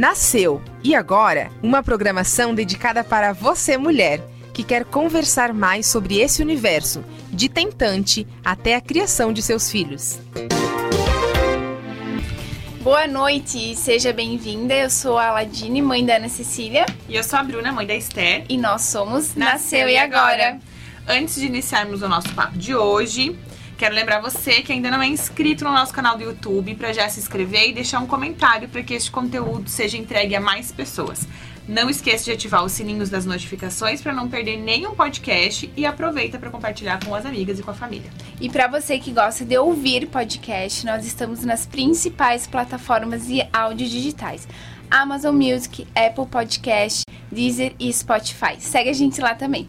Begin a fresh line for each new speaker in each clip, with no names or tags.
Nasceu e agora uma programação dedicada para você, mulher, que quer conversar mais sobre esse universo, de tentante até a criação de seus filhos.
Boa noite, seja bem-vinda. Eu sou a Aladine, mãe da Ana Cecília.
E eu sou a Bruna, mãe da Esther.
E nós somos Nasceu, Nasceu e agora.
Antes de iniciarmos o nosso papo de hoje, Quero lembrar você que ainda não é inscrito no nosso canal do YouTube para já se inscrever e deixar um comentário para que este conteúdo seja entregue a mais pessoas. Não esqueça de ativar os sininhos das notificações para não perder nenhum podcast e aproveita para compartilhar com as amigas e com a família.
E para você que gosta de ouvir podcast, nós estamos nas principais plataformas de áudio digitais: Amazon Music, Apple Podcast, Deezer e Spotify. Segue a gente lá também.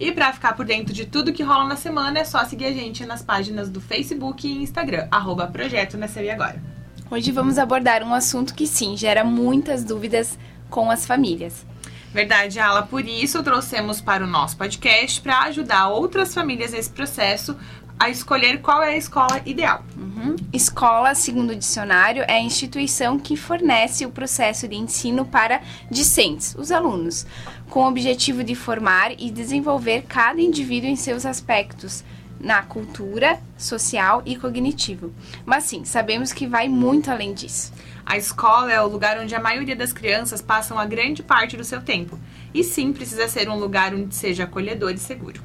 E para ficar por dentro de tudo que rola na semana, é só seguir a gente nas páginas do Facebook e Instagram, arroba Projeto Nasceu Agora.
Hoje vamos abordar um assunto que sim, gera muitas dúvidas com as famílias.
Verdade, Ala. Por isso trouxemos para o nosso podcast para ajudar outras famílias nesse processo a escolher qual é a escola ideal.
Uhum. Escola, segundo o dicionário, é a instituição que fornece o processo de ensino para discentes, os alunos, com o objetivo de formar e desenvolver cada indivíduo em seus aspectos na cultura, social e cognitivo. Mas sim, sabemos que vai muito além disso.
A escola é o lugar onde a maioria das crianças passam a grande parte do seu tempo. E sim, precisa ser um lugar onde seja acolhedor e seguro.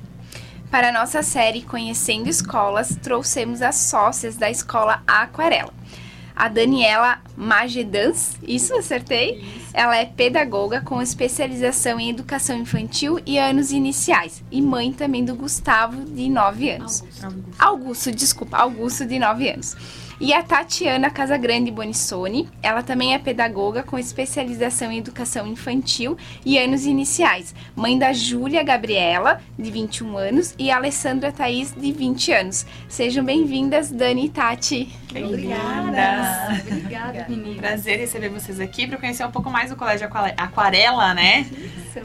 Para a nossa série Conhecendo Escolas, trouxemos as sócias da escola Aquarela. A Daniela Magedans, isso acertei? Isso. Ela é pedagoga com especialização em educação infantil e anos iniciais. E mãe também do Gustavo, de 9 anos. Augusto, Augusto desculpa, Augusto, de 9 anos. E a Tatiana Casagrande Bonissoni, ela também é pedagoga com especialização em educação infantil e anos iniciais, mãe da Júlia Gabriela, de 21 anos, e a Alessandra Thaís, de 20 anos. Sejam bem-vindas, Dani e Tati.
Obrigada. Obrigada, menina. Prazer receber vocês aqui para conhecer um pouco mais o Colégio Aquarela, né?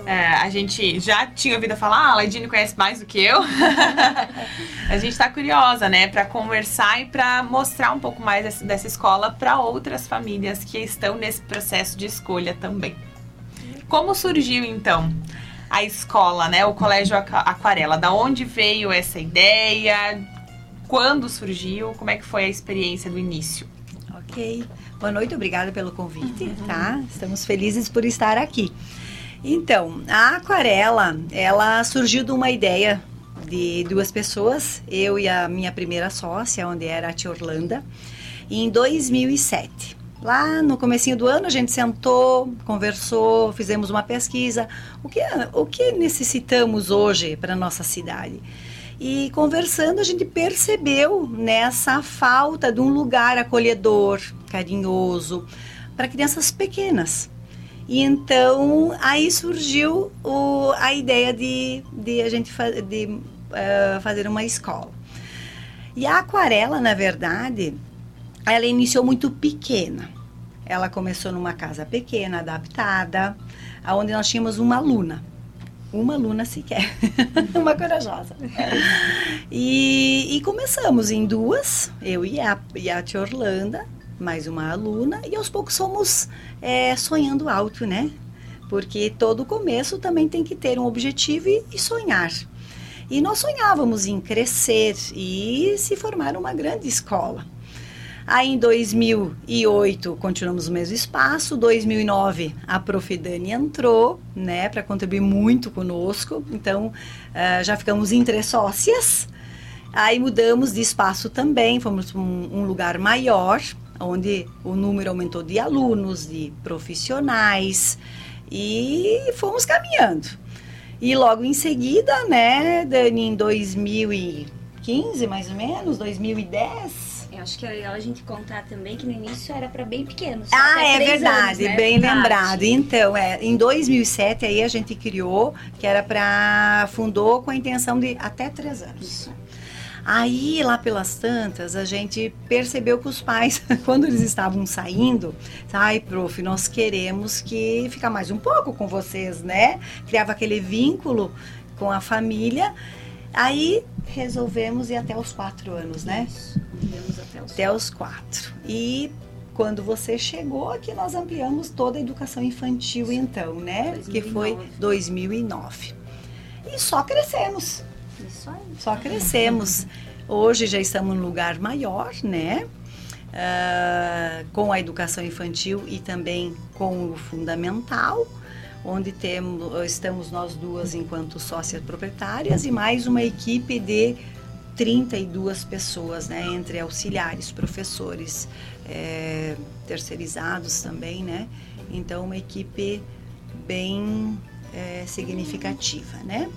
É, a gente já tinha ouvido falar, ah, a Laidine conhece mais do que eu. a gente está curiosa, né, para conversar e para mostrar um pouco mais dessa, dessa escola para outras famílias que estão nesse processo de escolha também. Como surgiu então a escola, né, o Colégio Aquarela? Da onde veio essa ideia? Quando surgiu? Como é que foi a experiência do início?
Ok. Boa noite, obrigada pelo convite, uhum. tá? Estamos felizes por estar aqui. Então, a aquarela, ela surgiu de uma ideia de duas pessoas, eu e a minha primeira sócia, onde era a tia Orlanda, em 2007. Lá no comecinho do ano a gente sentou, conversou, fizemos uma pesquisa. O que, o que necessitamos hoje para nossa cidade? E conversando, a gente percebeu nessa falta de um lugar acolhedor, carinhoso, para crianças pequenas. E então aí surgiu o, a ideia de, de a gente fa de, uh, fazer uma escola. E a aquarela, na verdade, ela iniciou muito pequena. Ela começou numa casa pequena, adaptada, onde nós tínhamos uma aluna uma aluna sequer, uma corajosa. E, e, começamos em duas, eu e a, e a tia Orlanda, mais uma aluna, e aos poucos fomos é, sonhando alto, né? Porque todo começo também tem que ter um objetivo e, e sonhar. E nós sonhávamos em crescer e se formar uma grande escola. Aí em 2008 continuamos no mesmo espaço, 2009 a Profidani entrou, né, para contribuir muito conosco. Então uh, já ficamos entre sócias. Aí mudamos de espaço também, fomos um, um lugar maior, onde o número aumentou de alunos, de profissionais e fomos caminhando. E logo em seguida, né, Dani, em 2015 mais ou menos, 2010,
acho que é legal a gente contar também que no início era para bem pequenos.
Ah, é verdade, anos, né? bem lembrado. Então, é, em 2007 aí a gente criou, que era para fundou com a intenção de até três anos. Isso. Aí, lá pelas tantas, a gente percebeu que os pais, quando eles estavam saindo, ai, prof, nós queremos que ficar mais um pouco com vocês, né? Criava aquele vínculo com a família. Aí resolvemos ir até os quatro anos, né?
Isso, até os,
até os quatro. E quando você chegou aqui nós ampliamos toda a educação infantil então, né? 2009. Que foi 2009. E só crescemos. Isso aí. Só crescemos. Hoje já estamos num lugar maior, né? Uh, com a educação infantil e também com o fundamental, onde temos, estamos nós duas enquanto sócias proprietárias e mais uma equipe de 32 pessoas, né, entre auxiliares, professores, é, terceirizados também, né? Então, uma equipe bem é, significativa, né?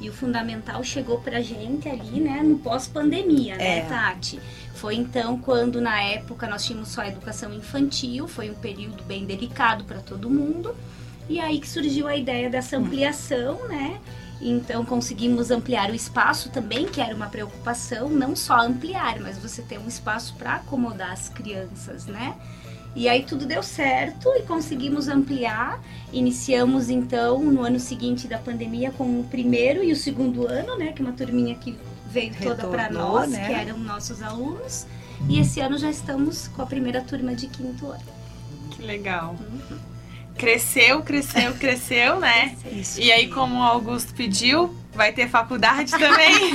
E o fundamental chegou pra gente ali, né, no pós-pandemia, né, é. Tati? Foi então quando, na época, nós tínhamos só a educação infantil, foi um período bem delicado para todo mundo. E aí que surgiu a ideia dessa ampliação, né? Então conseguimos ampliar o espaço também, que era uma preocupação, não só ampliar, mas você ter um espaço para acomodar as crianças, né? E aí tudo deu certo e conseguimos ampliar. Iniciamos então no ano seguinte da pandemia com o primeiro e o segundo ano, né? Que é uma turminha que veio Retornou, toda para nós, né? que eram nossos alunos. E esse ano já estamos com a primeira turma de quinto ano.
Que legal. Uhum. Cresceu, cresceu, cresceu, né? Isso. E aí, como o Augusto pediu, Vai ter faculdade também?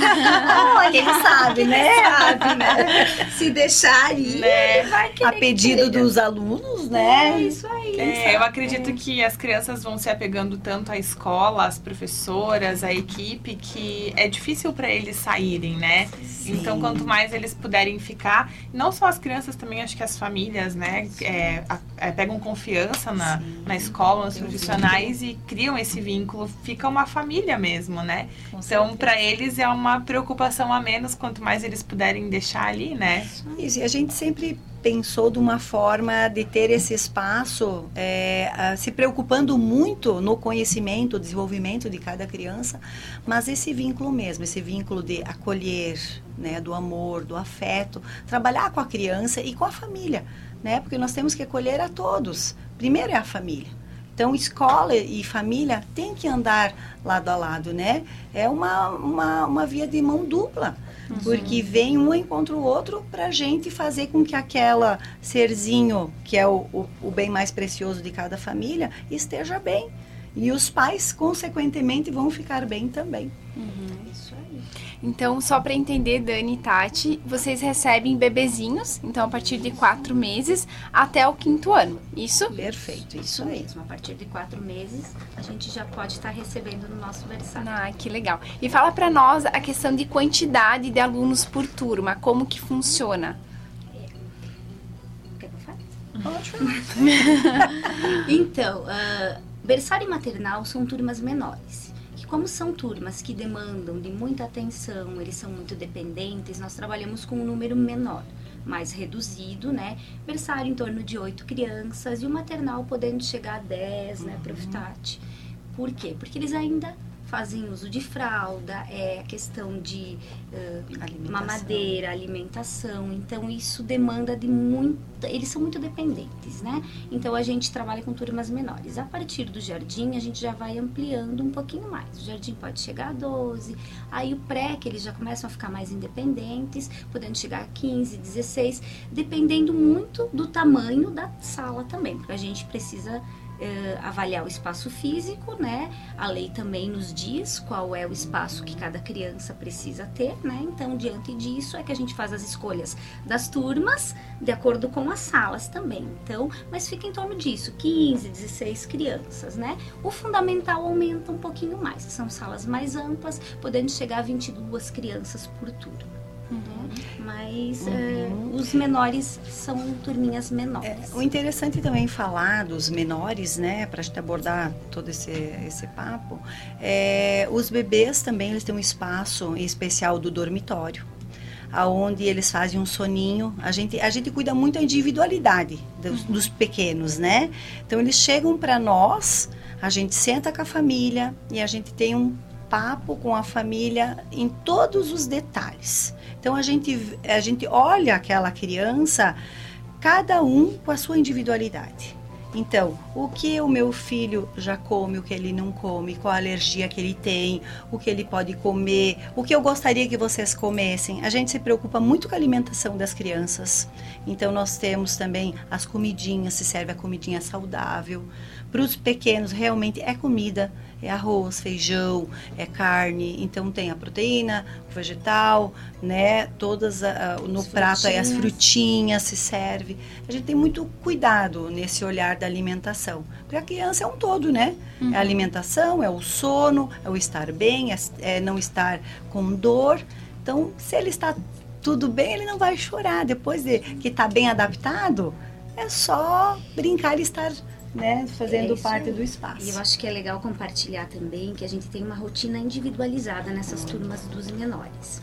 Olha, ele sabe, né? Sabe, né? Se deixar aí, né? vai querer. A pedido dos alunos, né?
É isso aí. É, eu acredito que as crianças vão se apegando tanto à escola, às professoras, à equipe, que é difícil para eles saírem, né? Sim. Então, quanto mais eles puderem ficar, não só as crianças, também acho que as famílias, né? É, é, pegam confiança na, na escola, nos profissionais e criam esse vínculo. Fica uma família mesmo, né? Então, para eles é uma preocupação a menos quanto mais eles puderem deixar ali, né?
Isso, e a gente sempre pensou de uma forma de ter esse espaço, é, se preocupando muito no conhecimento, desenvolvimento de cada criança, mas esse vínculo mesmo, esse vínculo de acolher, né, do amor, do afeto, trabalhar com a criança e com a família, né, porque nós temos que acolher a todos. Primeiro é a família. Então, escola e família tem que andar lado a lado, né? É uma, uma, uma via de mão dupla. Uhum. Porque vem um encontra o outro para a gente fazer com que aquela serzinho, que é o, o, o bem mais precioso de cada família, esteja bem. E os pais, consequentemente, vão ficar bem também.
Uhum. Isso. Então, só para entender, Dani e Tati, vocês recebem bebezinhos, então a partir de quatro meses até o quinto ano, isso?
Perfeito, isso mesmo.
A partir de quatro meses, a gente já pode estar recebendo no nosso berçário.
Ah, que legal. E fala para nós a questão de quantidade de alunos por turma, como que funciona?
Quer que eu faça? então, uh, berçário e maternal são turmas menores como são turmas que demandam de muita atenção, eles são muito dependentes, nós trabalhamos com um número menor, mais reduzido, né? Berçário em torno de oito crianças e o maternal podendo chegar a 10, né, uhum. Profitate. Por quê? Porque eles ainda fazem uso de fralda, é a questão de uh, alimentação. mamadeira, alimentação. Então isso demanda de muita, eles são muito dependentes, né? Então a gente trabalha com turmas menores. A partir do jardim a gente já vai ampliando um pouquinho mais. O jardim pode chegar a 12, aí o pré que eles já começam a ficar mais independentes, podendo chegar a 15, 16, dependendo muito do tamanho da sala também, porque a gente precisa uh, avaliar o espaço físico, né? A lei também nos diz qual é o espaço que cada criança precisa ter, né? Então, diante disso é que a gente faz as escolhas das turmas de acordo com as salas também. Então, mas fica em torno disso, 15, 16 crianças, né? O fundamental aumenta um pouquinho mais, são salas mais amplas, podendo chegar a 22 crianças por turma. Uhum. Mas uhum. É, os menores são turminhas menores. É,
o interessante também falar dos menores, né, para a gente abordar todo esse, esse papo, é, os bebês também eles têm um espaço especial do dormitório aonde eles fazem um soninho. A gente, a gente cuida muito da individualidade dos, uhum. dos pequenos, né? Então eles chegam para nós, a gente senta com a família e a gente tem um papo com a família em todos os detalhes. Então a gente, a gente olha aquela criança, cada um com a sua individualidade. Então, o que o meu filho já come, o que ele não come, qual a alergia que ele tem, o que ele pode comer, o que eu gostaria que vocês comessem. A gente se preocupa muito com a alimentação das crianças. Então, nós temos também as comidinhas, se serve a comidinha saudável. Para os pequenos, realmente é comida é arroz, feijão, é carne, então tem a proteína, o vegetal, né? Todas a, a, no as prato aí as frutinhas se serve. A gente tem muito cuidado nesse olhar da alimentação. Porque a criança é um todo, né? Uhum. É a alimentação, é o sono, é o estar bem, é, é não estar com dor. Então, se ele está tudo bem, ele não vai chorar. Depois de que está bem adaptado, é só brincar e estar né, fazendo é parte do espaço.
E eu acho que é legal compartilhar também que a gente tem uma rotina individualizada nessas turmas dos menores.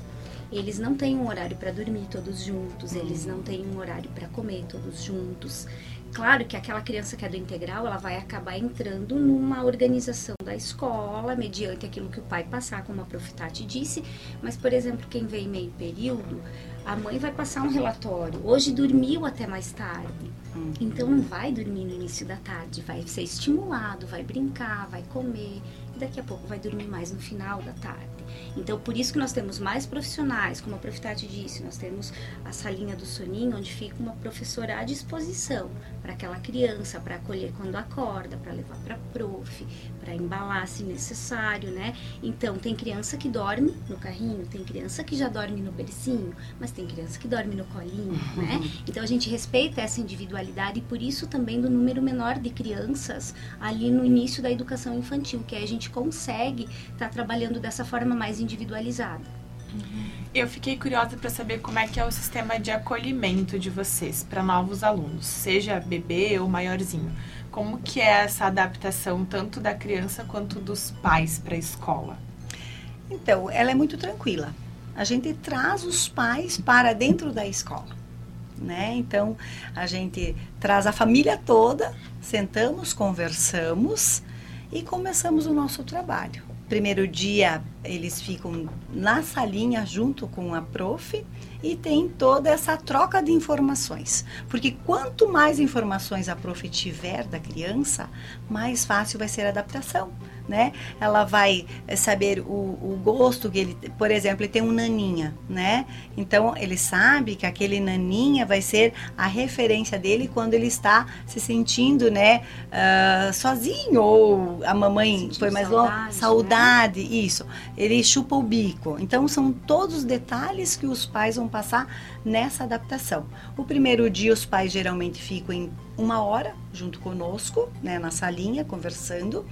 Eles não têm um horário para dormir todos juntos, eles não têm um horário para comer todos juntos. Claro que aquela criança que é do integral, ela vai acabar entrando numa organização da escola, mediante aquilo que o pai passar, como a Profitati disse, mas, por exemplo, quem vem meio período, a mãe vai passar um relatório. Hoje dormiu até mais tarde. Então não vai dormir no início da tarde, vai ser estimulado, vai brincar, vai comer e daqui a pouco vai dormir mais no final da tarde. Então, por isso que nós temos mais profissionais, como a Profitati disse, nós temos a salinha do soninho, onde fica uma professora à disposição para aquela criança, para acolher quando acorda, para levar para prof, para embalar se necessário, né? Então, tem criança que dorme no carrinho, tem criança que já dorme no bercinho, mas tem criança que dorme no colinho, né? Então, a gente respeita essa individualidade e por isso também do número menor de crianças ali no início da educação infantil, que a gente consegue estar tá trabalhando dessa forma mais individualizada.
Eu fiquei curiosa para saber como é que é o sistema de acolhimento de vocês para novos alunos, seja bebê ou maiorzinho. Como que é essa adaptação tanto da criança quanto dos pais para a escola?
Então, ela é muito tranquila. A gente traz os pais para dentro da escola, né? Então, a gente traz a família toda, sentamos, conversamos e começamos o nosso trabalho. Primeiro dia eles ficam na salinha junto com a prof e tem toda essa troca de informações. Porque quanto mais informações a prof tiver da criança, mais fácil vai ser a adaptação né? Ela vai eh, saber o, o gosto que ele, por exemplo, ele tem um naninha, né? Então ele sabe que aquele naninha vai ser a referência dele quando ele está se sentindo, né, uh, sozinho ou a mamãe foi mais longe, né? saudade, né? isso. Ele chupa o bico. Então são todos os detalhes que os pais vão passar nessa adaptação. O primeiro dia os pais geralmente ficam em uma hora junto conosco, né, na salinha, conversando.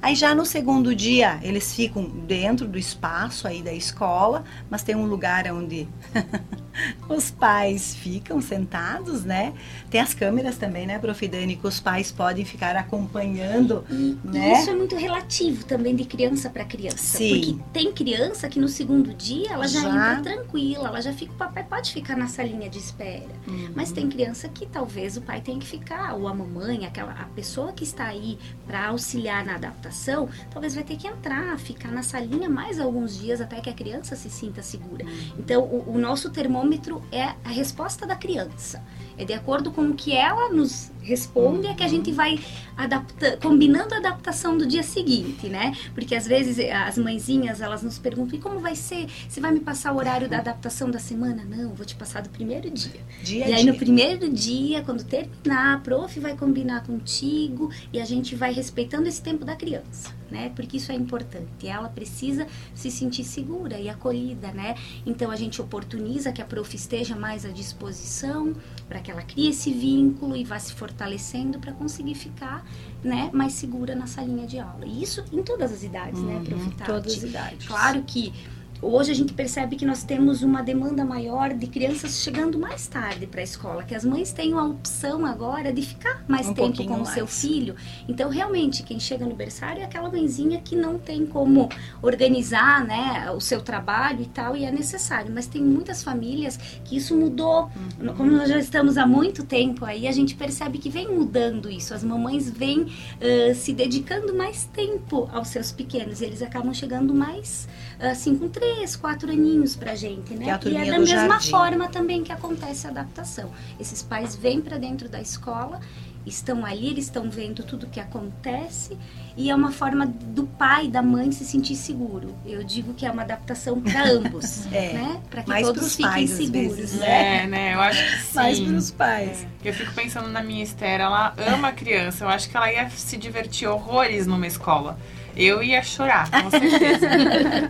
Aí já no segundo dia eles ficam dentro do espaço aí da escola, mas tem um lugar onde os pais ficam sentados, né? Tem as câmeras também, né, Prof. Dani, que os pais podem ficar acompanhando,
e,
né?
E isso é muito relativo também de criança para criança. Sim. Porque tem criança que no segundo dia ela já, já, entra tranquila, ela já fica, o papai pode ficar na salinha de espera. Uhum. Mas tem criança que talvez o pai tenha que ficar, ou a mamãe, aquela a pessoa que está aí para auxiliar na adaptação, talvez vai ter que entrar, ficar na salinha mais alguns dias até que a criança se sinta segura. Então, o, o nosso termômetro é a resposta da criança. É de acordo com o que ela nos responde é que a gente vai adapta, combinando a adaptação do dia seguinte, né? Porque às vezes as mãezinhas elas nos perguntam e como vai ser? Você vai me passar o horário da adaptação da semana? Não, vou te passar do primeiro dia. dia e aí dia. no primeiro dia, quando terminar, a prof vai combinar contigo e a gente vai respeitando esse tempo da criança, né? Porque isso é importante. Ela precisa se sentir segura e acolhida, né? Então a gente oportuniza que a prof esteja mais à disposição para que ela crie esse vínculo e vá se fortalecendo para conseguir ficar né, mais segura na salinha de aula. E isso em todas as idades, né, uhum, né, Profitati?
Todas as idades.
Claro que Hoje a gente percebe que nós temos uma demanda maior de crianças chegando mais tarde para a escola, que as mães têm a opção agora de ficar mais um tempo com o seu filho. Então, realmente, quem chega no berçário é aquela mãezinha que não tem como organizar, né, o seu trabalho e tal, e é necessário. Mas tem muitas famílias que isso mudou. Uhum. Como nós já estamos há muito tempo aí, a gente percebe que vem mudando isso. As mamães vêm uh, se dedicando mais tempo aos seus pequenos, e eles acabam chegando mais assim, com três, quatro aninhos pra gente, né?
É
e
é
da mesma
jardim.
forma também que acontece a adaptação. Esses pais vêm para dentro da escola estão ali, eles estão vendo tudo que acontece e é uma forma do pai e da mãe se sentir seguro. Eu digo que é uma adaptação para ambos,
É,
né? Para que
mais
todos
pros
fiquem
pais,
seguros.
vezes,
né?
É, né? Eu acho que sim.
Mais para os pais.
Eu fico pensando na minha Esther, ela ama a criança. Eu acho que ela ia se divertir horrores numa escola. Eu ia chorar, com certeza.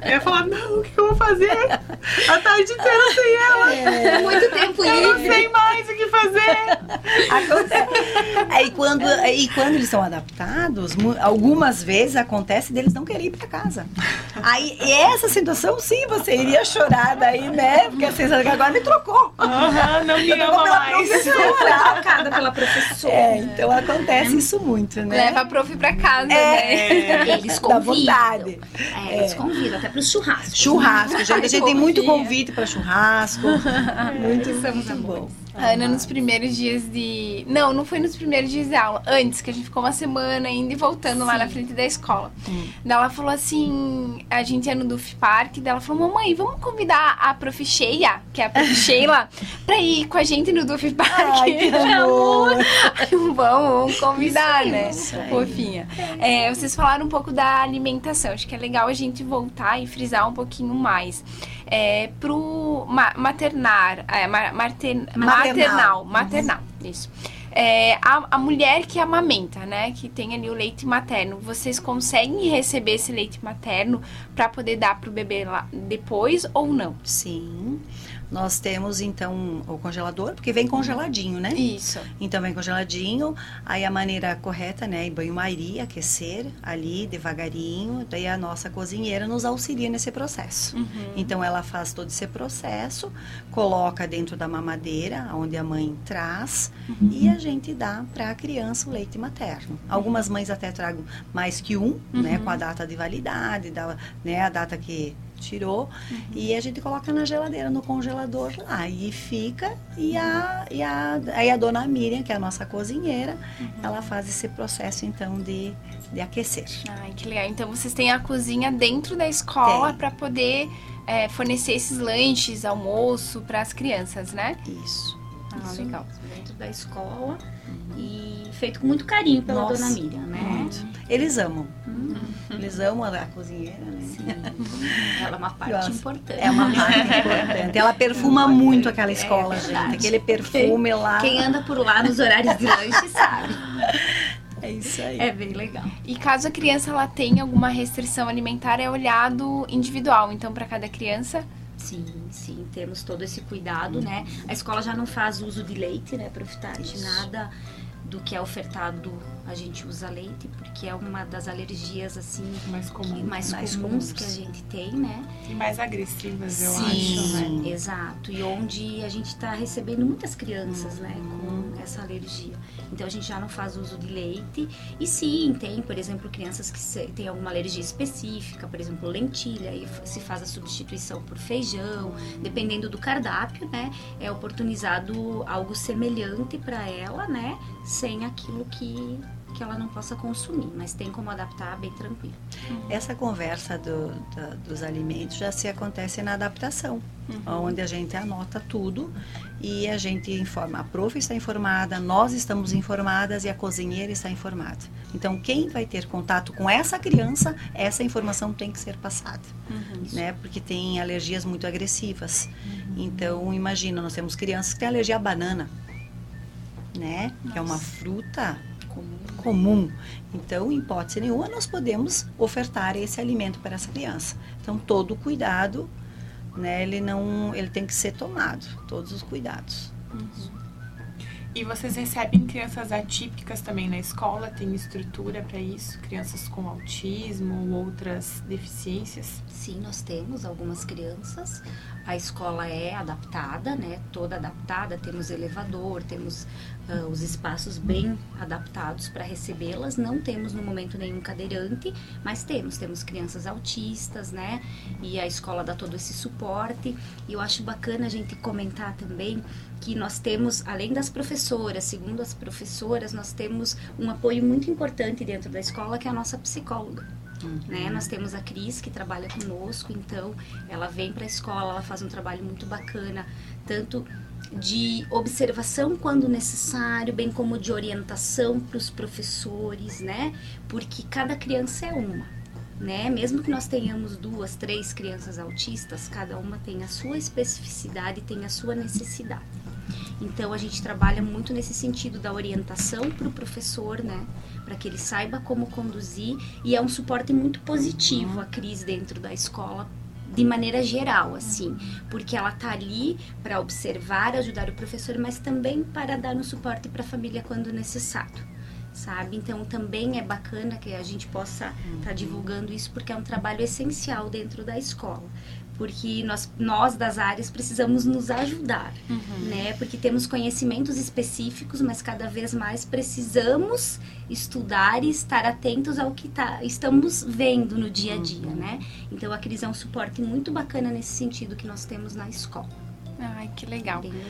eu ia falar, não, o que eu vou fazer? A tarde inteira sem ela.
Muito tempo
Eu não
livre.
sei mais o que fazer.
Acontece. Aí quando, aí quando eles são adaptados, algumas vezes acontece deles não querem ir para casa. Aí essa situação, sim, você iria chorar daí, né? Porque assim, sabe que agora me trocou.
Aham, não me ama
pela
mais.
Foi trocada pela professora.
É, então acontece isso muito, né?
Leva a prof pra casa,
É.
né?
Eles
Dá
convidam.
vontade.
É, eles convidam até para os churrascos.
Churrasco, gente. A gente tem muito convite para churrasco. Muito,
Somos
muito bom.
A Ana, nos primeiros dias de. Não, não foi nos primeiros dias de aula. Antes, que a gente ficou uma semana indo e voltando lá na frente da escola. Daí ela falou assim: a gente ia no Duff Park. Daí ela falou: Mamãe, vamos convidar a prof. Sheila, que é a prof. Sheila, pra ir com a gente no Duff Park.
Ai, que amor.
Aí, vamos, vamos convidar,
Isso,
né?
isso.
Fofinha. É, vocês falaram um pouco da alimentação. Acho que é legal a gente voltar e frisar um pouquinho mais. É, pro ma- maternar, é, ma- marten- maternal, maternal, isso. É, a, a mulher que amamenta, né, que tem ali o leite materno, vocês conseguem receber esse leite materno para poder dar pro bebê lá depois ou não?
Sim. Nós temos então o congelador, porque vem congeladinho, né?
Isso.
Então vem congeladinho, aí a maneira correta, né, em banho-maria, aquecer ali devagarinho, daí a nossa cozinheira nos auxilia nesse processo.
Uhum.
Então ela faz todo esse processo, coloca dentro da mamadeira, onde a mãe traz, e a gente dá para a criança o leite materno. Algumas mães até tragam mais que um, né, com a data de validade, da, né, a data que tirou, e a gente coloca na geladeira, no congelador lá, e fica, e a, e a, aí a dona Miriam, que é a nossa cozinheira, ela faz esse processo então de, de aquecer.
Ai, que legal. Então vocês têm a cozinha dentro da escola para poder é, fornecer esses lanches, almoço para as crianças, né?
Isso.
Ah,
Isso,
legal.
Dentro da escola e feito com muito carinho pela
Nossa,
dona Miriam, né?
Muito. Eles amam. Eles amam a cozinheira, né?
Ela é uma parte
Nossa,
importante.
É uma parte importante. Ela perfuma muito aquela escola,
É
gente. Aquele perfume lá.
Quem anda por lá nos horários de lanche sabe.
É isso aí.
É bem legal.
E caso a criança ela tenha alguma restrição alimentar, é olhado individual. Então, para cada criança,
Sim, sim, temos todo esse cuidado, né? A escola já não faz uso de leite, né, Profitati?
Isso.
Nada do que é ofertado a gente usa leite, porque é uma das alergias, assim,
Mais
que-
comum.
mais,
Mais
comuns
comuns.
que a gente tem, né?
E mais agressivas, eu
Sim,
acho, né?
exato. E onde a gente está recebendo muitas crianças, né,
Uhum.
com essa alergia. Então a gente já não faz uso de leite. E sim, tem, por exemplo, crianças que têm alguma alergia específica, por exemplo, lentilha, e se faz a substituição por feijão, dependendo do cardápio, né? É oportunizado algo semelhante para ela, né? Sem aquilo que que ela não possa consumir, mas tem como adaptar bem tranquilo.
Essa conversa do- da- dos alimentos já se acontece na adaptação, onde a gente anota tudo e a gente informa. A prof está informada, nós estamos informadas e a cozinheira está informada. Então, quem vai ter contato com essa criança, essa informação tem que ser passada, né? Porque tem alergias muito agressivas. Então, imagina, nós temos crianças que têm alergia à banana, né? Que é uma fruta comum. Então, em hipótese nenhuma, nós podemos ofertar esse alimento para essa criança. Então, todo o cuidado, né, ele não, ele tem que ser tomado, todos os cuidados.
E vocês recebem crianças atípicas também na escola? Tem estrutura para isso? Crianças com autismo ou outras deficiências?
Sim, nós temos algumas crianças. A escola é adaptada, né? Toda adaptada. Temos elevador, temos ah, os espaços bem adaptados para recebê-las. Não temos no momento nenhum cadeirante, mas temos. Temos crianças autistas, né? E a escola dá todo esse suporte. E eu acho bacana a gente comentar também que nós temos, além das professoras, segundo as professoras, nós temos um apoio muito importante dentro da escola, que é a nossa psicóloga né? Nós temos a Cris que trabalha conosco, então ela vem para a escola, ela faz um trabalho muito bacana, tanto de observação quando necessário, bem como de orientação para os professores, né? Porque cada criança é uma, né? Mesmo que nós tenhamos duas, três crianças autistas, cada uma tem a sua especificidade, tem a sua necessidade. Então a gente trabalha muito nesse sentido da orientação para o professor, né? Para que ele saiba como conduzir e é um suporte muito positivo a Cris dentro da escola de maneira geral, assim, porque ela tá ali para observar, ajudar o professor, mas também para dar um suporte para a família quando necessário, sabe? Então também é bacana que a gente possa estar tá divulgando isso porque é um trabalho essencial dentro da escola porque nós, nós das áreas precisamos nos ajudar, uhum. né? Porque temos conhecimentos específicos, mas cada vez mais precisamos estudar e estar atentos ao que tá, estamos vendo no dia a dia, uhum. né? Então a Cris é um suporte muito bacana nesse sentido que nós temos na escola.
Ai, que legal. legal.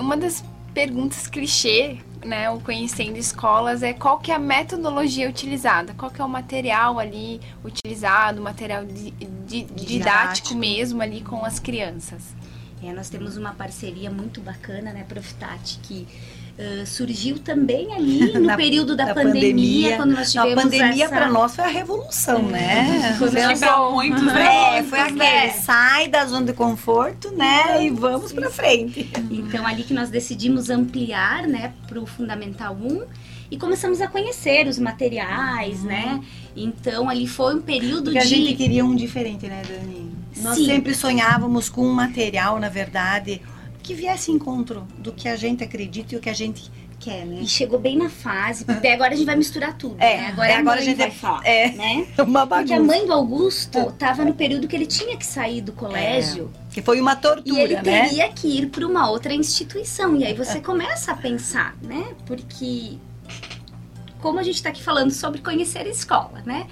Uma das perguntas clichê, né, o conhecendo escolas é qual que é a metodologia utilizada, qual que é o material ali utilizado, o material di, di, didático, didático mesmo ali com as crianças.
É, nós temos uma parceria muito bacana, né, Profitati, que Uh, surgiu também ali no na, período da, pandemia, pandemia, quando nós tivemos
a pandemia
essa...
para nós foi a revolução, né?
Foi muito,
né? É, foi aquele né? sai da zona de conforto, né? E vamos para frente.
Então ali que nós decidimos ampliar, né, para o fundamental 1 e começamos a conhecer os materiais, uhum. né? Então ali foi um período
Porque
de
a gente queria um diferente, né, Dani? Nós Sim. sempre sonhávamos com um material, na verdade, que viesse encontro do que a gente acredita e o que a gente quer, né?
E chegou bem na fase, porque agora a gente vai misturar tudo,
é,
né?
Agora, é, agora a, gente vai falar, é,
né?
Uma bagunça.
Porque a mãe do Augusto estava no período que ele tinha que sair do colégio.
É, que foi uma tortura,
E ele
né?
teria que ir para uma outra instituição. E aí você começa a pensar, né? Porque como a gente está aqui falando sobre conhecer a escola, né?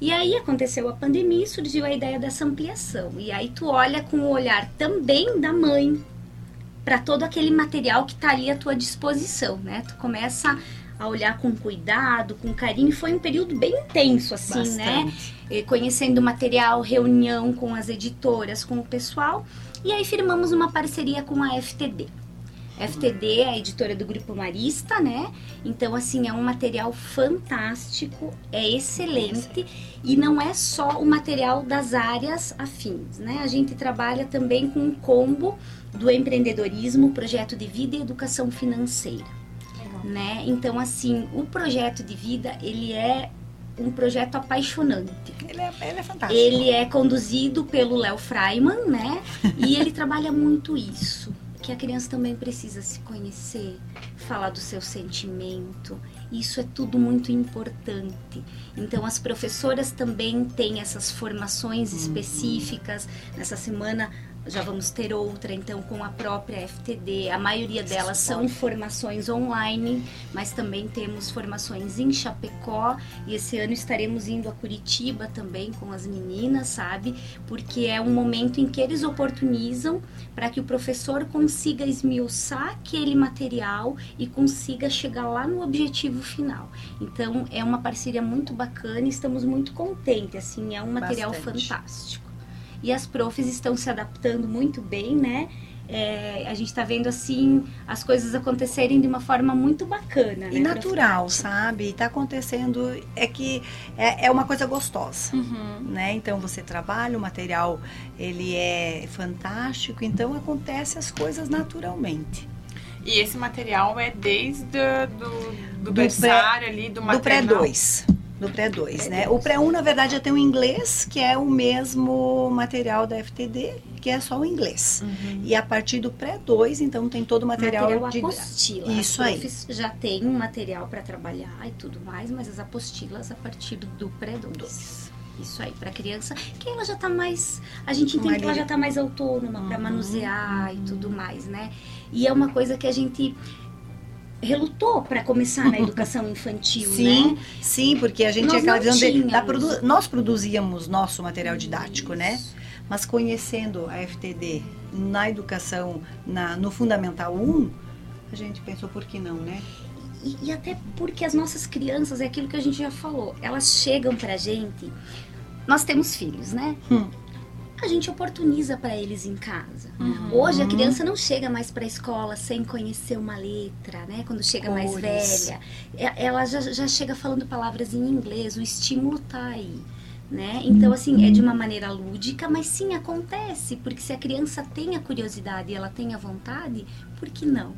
E aí aconteceu a pandemia e surgiu a ideia dessa ampliação. E aí tu olha com o olhar também da mãe, para todo aquele material que está ali à tua disposição, né? Tu começa a olhar com cuidado, com carinho. Foi um período bem intenso, assim, né? Bastante. né? Conhecendo o material, reunião com as editoras, com o pessoal. E aí firmamos uma parceria com a FTD. FTD é a editora do Grupo Marista, né? Então, assim, é um material fantástico, é excelente e não é só o material das áreas afins, né? A gente trabalha também com um combo do empreendedorismo, projeto de vida e educação financeira. Né? Então, assim, o projeto de vida, ele é um projeto apaixonante.
Ele é, ele é fantástico.
Ele é conduzido pelo Léo Freiman, né? e ele trabalha muito isso. Que a criança também precisa se conhecer, falar do seu sentimento. Isso é tudo muito importante. Então, as professoras também têm essas formações específicas. Nessa semana, já vamos ter outra, então, com a própria FTD. A maioria delas são formações online, mas também temos formações em Chapecó. E esse ano estaremos indo a Curitiba também com as meninas, sabe? Porque é um momento em que eles oportunizam para que o professor consiga esmiuçar aquele material e consiga chegar lá no objetivo final. Então, é uma parceria muito bacana e estamos muito contentes. Assim, é um material Bastante. fantástico e as profs estão se adaptando muito bem, né? É, a gente está vendo assim as coisas acontecerem de uma forma muito bacana
e né, natural sabe está acontecendo é que é, é uma coisa gostosa uhum. né então você trabalha o material ele é fantástico então acontece as coisas naturalmente
e esse material é desde do, do, do berçário ali do maternal.
do pré 2 do pré-2, né? O pré-1, na verdade, já tem o inglês, que é o mesmo material da FTD, que é só o inglês. Uhum. E a partir do pré-2, então, tem todo o material,
material
de...
apostila.
Isso aí.
já tem um material para trabalhar e tudo mais, mas as apostilas a partir do pré-2. Isso aí, para criança, que ela já tá mais. A gente entende que ela já tá mais autônoma uhum. para manusear uhum. e tudo mais, né? E é uma coisa que a gente relutou para começar na educação infantil,
sim,
né?
Sim, porque a gente nós aquela visão de, da produ nós produzíamos nosso material didático, né? Isso. né? Mas conhecendo a FTD na educação, na, no Fundamental 1, a gente pensou por que não, né?
E, e até porque as nossas crianças, é aquilo que a gente já falou, elas chegam pra gente. Nós temos filhos, né? Hum a gente oportuniza para eles em casa.
Uhum.
Hoje a criança não chega mais para a escola sem conhecer uma letra, né? Quando chega mais
Cores.
velha, é- ela já, já chega falando palavras em inglês, o estímulo tá aí. Né? Então, assim, é de uma maneira lúdica, mas sim acontece, porque se a criança tem a curiosidade e ela tem a vontade, por que não?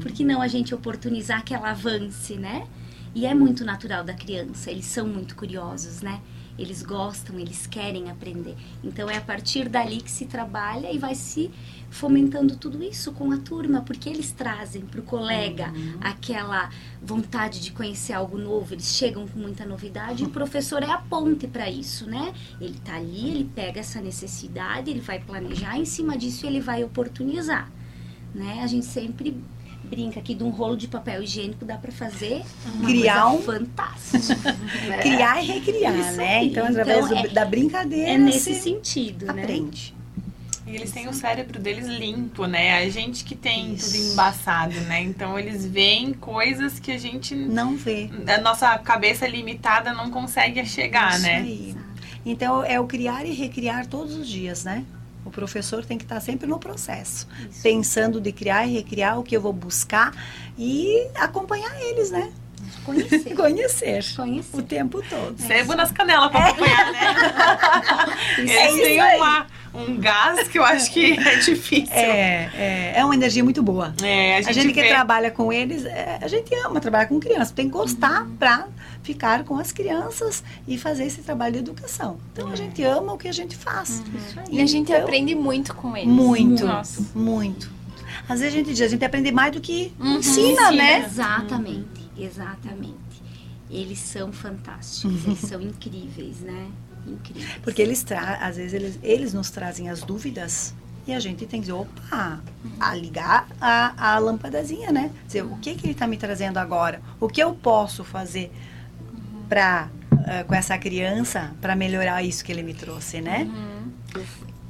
Por que não a gente oportunizar que ela avance, né? E é muito natural da criança, eles são muito curiosos, né? Eles gostam, eles querem aprender. Então é a partir dali que se trabalha e vai se fomentando tudo isso com a turma, porque eles trazem para o colega aquela vontade de conhecer algo novo, eles chegam com muita novidade e o professor é a ponte para isso, né? Ele tá ali, ele pega essa necessidade, ele vai planejar em cima disso ele vai oportunizar, né? A gente sempre brinca aqui de um rolo de papel higiênico dá para fazer uma
Criar
coisa
um-
fantástica. né?
Criar e recriar,
Isso
né?
aí.
Então, através
Então,
do-
é-
da brincadeira,
É nesse
se
sentido, né?
aprende.
E eles têm o cérebro deles limpo, né? A gente que tem
Isso.
tudo embaçado, né? Então eles veem coisas que a gente.
Não vê.
A nossa cabeça limitada não consegue chegar,
Isso
né?
aí. Então, é o criar e recriar todos os dias, né? O professor tem que estar sempre no processo,
Isso.
pensando de criar e recriar o que eu vou buscar e acompanhar eles, né?
Conhecer.
Conhecer
Conhecer.
o tempo todo.
Sebo nas canelas pra acompanhar, né? Eles
É isso
têm
aí.
uma, um gás que eu acho que é difícil.
É, é, é uma energia muito boa.
É, a
A
gente,
gente, que
vê-
trabalha com eles, é, a gente ama trabalhar com crianças, tem que gostar
Uhum.
para ficar com as crianças e fazer esse trabalho de educação. Então
É.
a gente ama o que a gente faz.
Isso aí.
E a gente
Então,
aprende muito com eles.
Muito,
Nossa.
muito. Às vezes a gente diz, a gente aprende mais do que
Uhum,
ensina,
ensina.
né?
Exatamente, exatamente. Eles são fantásticos, eles são incríveis, né? Incríveis.
Porque eles tra às vezes eles, eles nos trazem as dúvidas e a gente tem que dizer, opa, a ligar a, a lâmpadazinha, né? Dizer, o que que ele está me trazendo agora? O que eu posso fazer para com essa criança para melhorar isso que ele me trouxe, né?
Eu-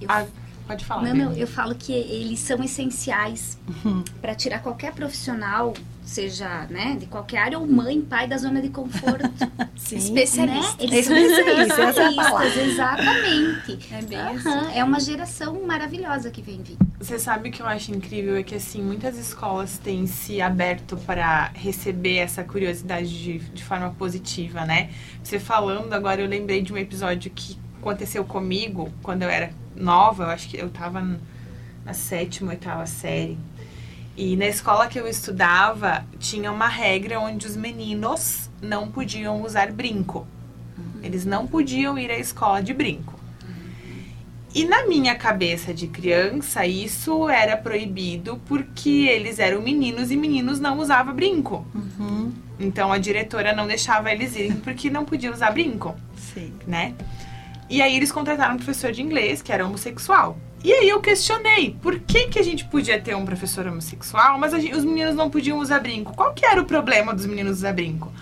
eu-
Ah, pode falar.
não, não, eu falo que eles são essenciais para tirar qualquer profissional, seja né, de qualquer área, ou mãe, pai da zona de conforto.
Sim.
Especialista.
né? Eles são
Especialista, essa é
especialistas, exatamente.
É bem
Aham, É uma geração maravilhosa que vem vindo.
Você sabe o que eu acho incrível é que assim muitas escolas têm se aberto para receber essa curiosidade de, de forma positiva, né? Você falando agora, eu lembrei de um episódio que aconteceu comigo quando eu era nova. Eu acho que eu tava na sétima, oitava série. E na escola que eu estudava tinha uma regra onde os meninos não podiam usar brinco. Eles não podiam ir à escola de brinco. E na minha cabeça de criança, isso era proibido porque eles eram meninos e meninos não usavam brinco.
Uhum,
Então a diretora não deixava eles irem porque não podia usar brinco,
sim.
né? E aí eles contrataram um professor de inglês que era homossexual. E aí eu questionei, por que, que a gente podia ter um professor homossexual, mas gente- os meninos não podiam usar brinco? Qual que era o problema dos meninos usar brinco?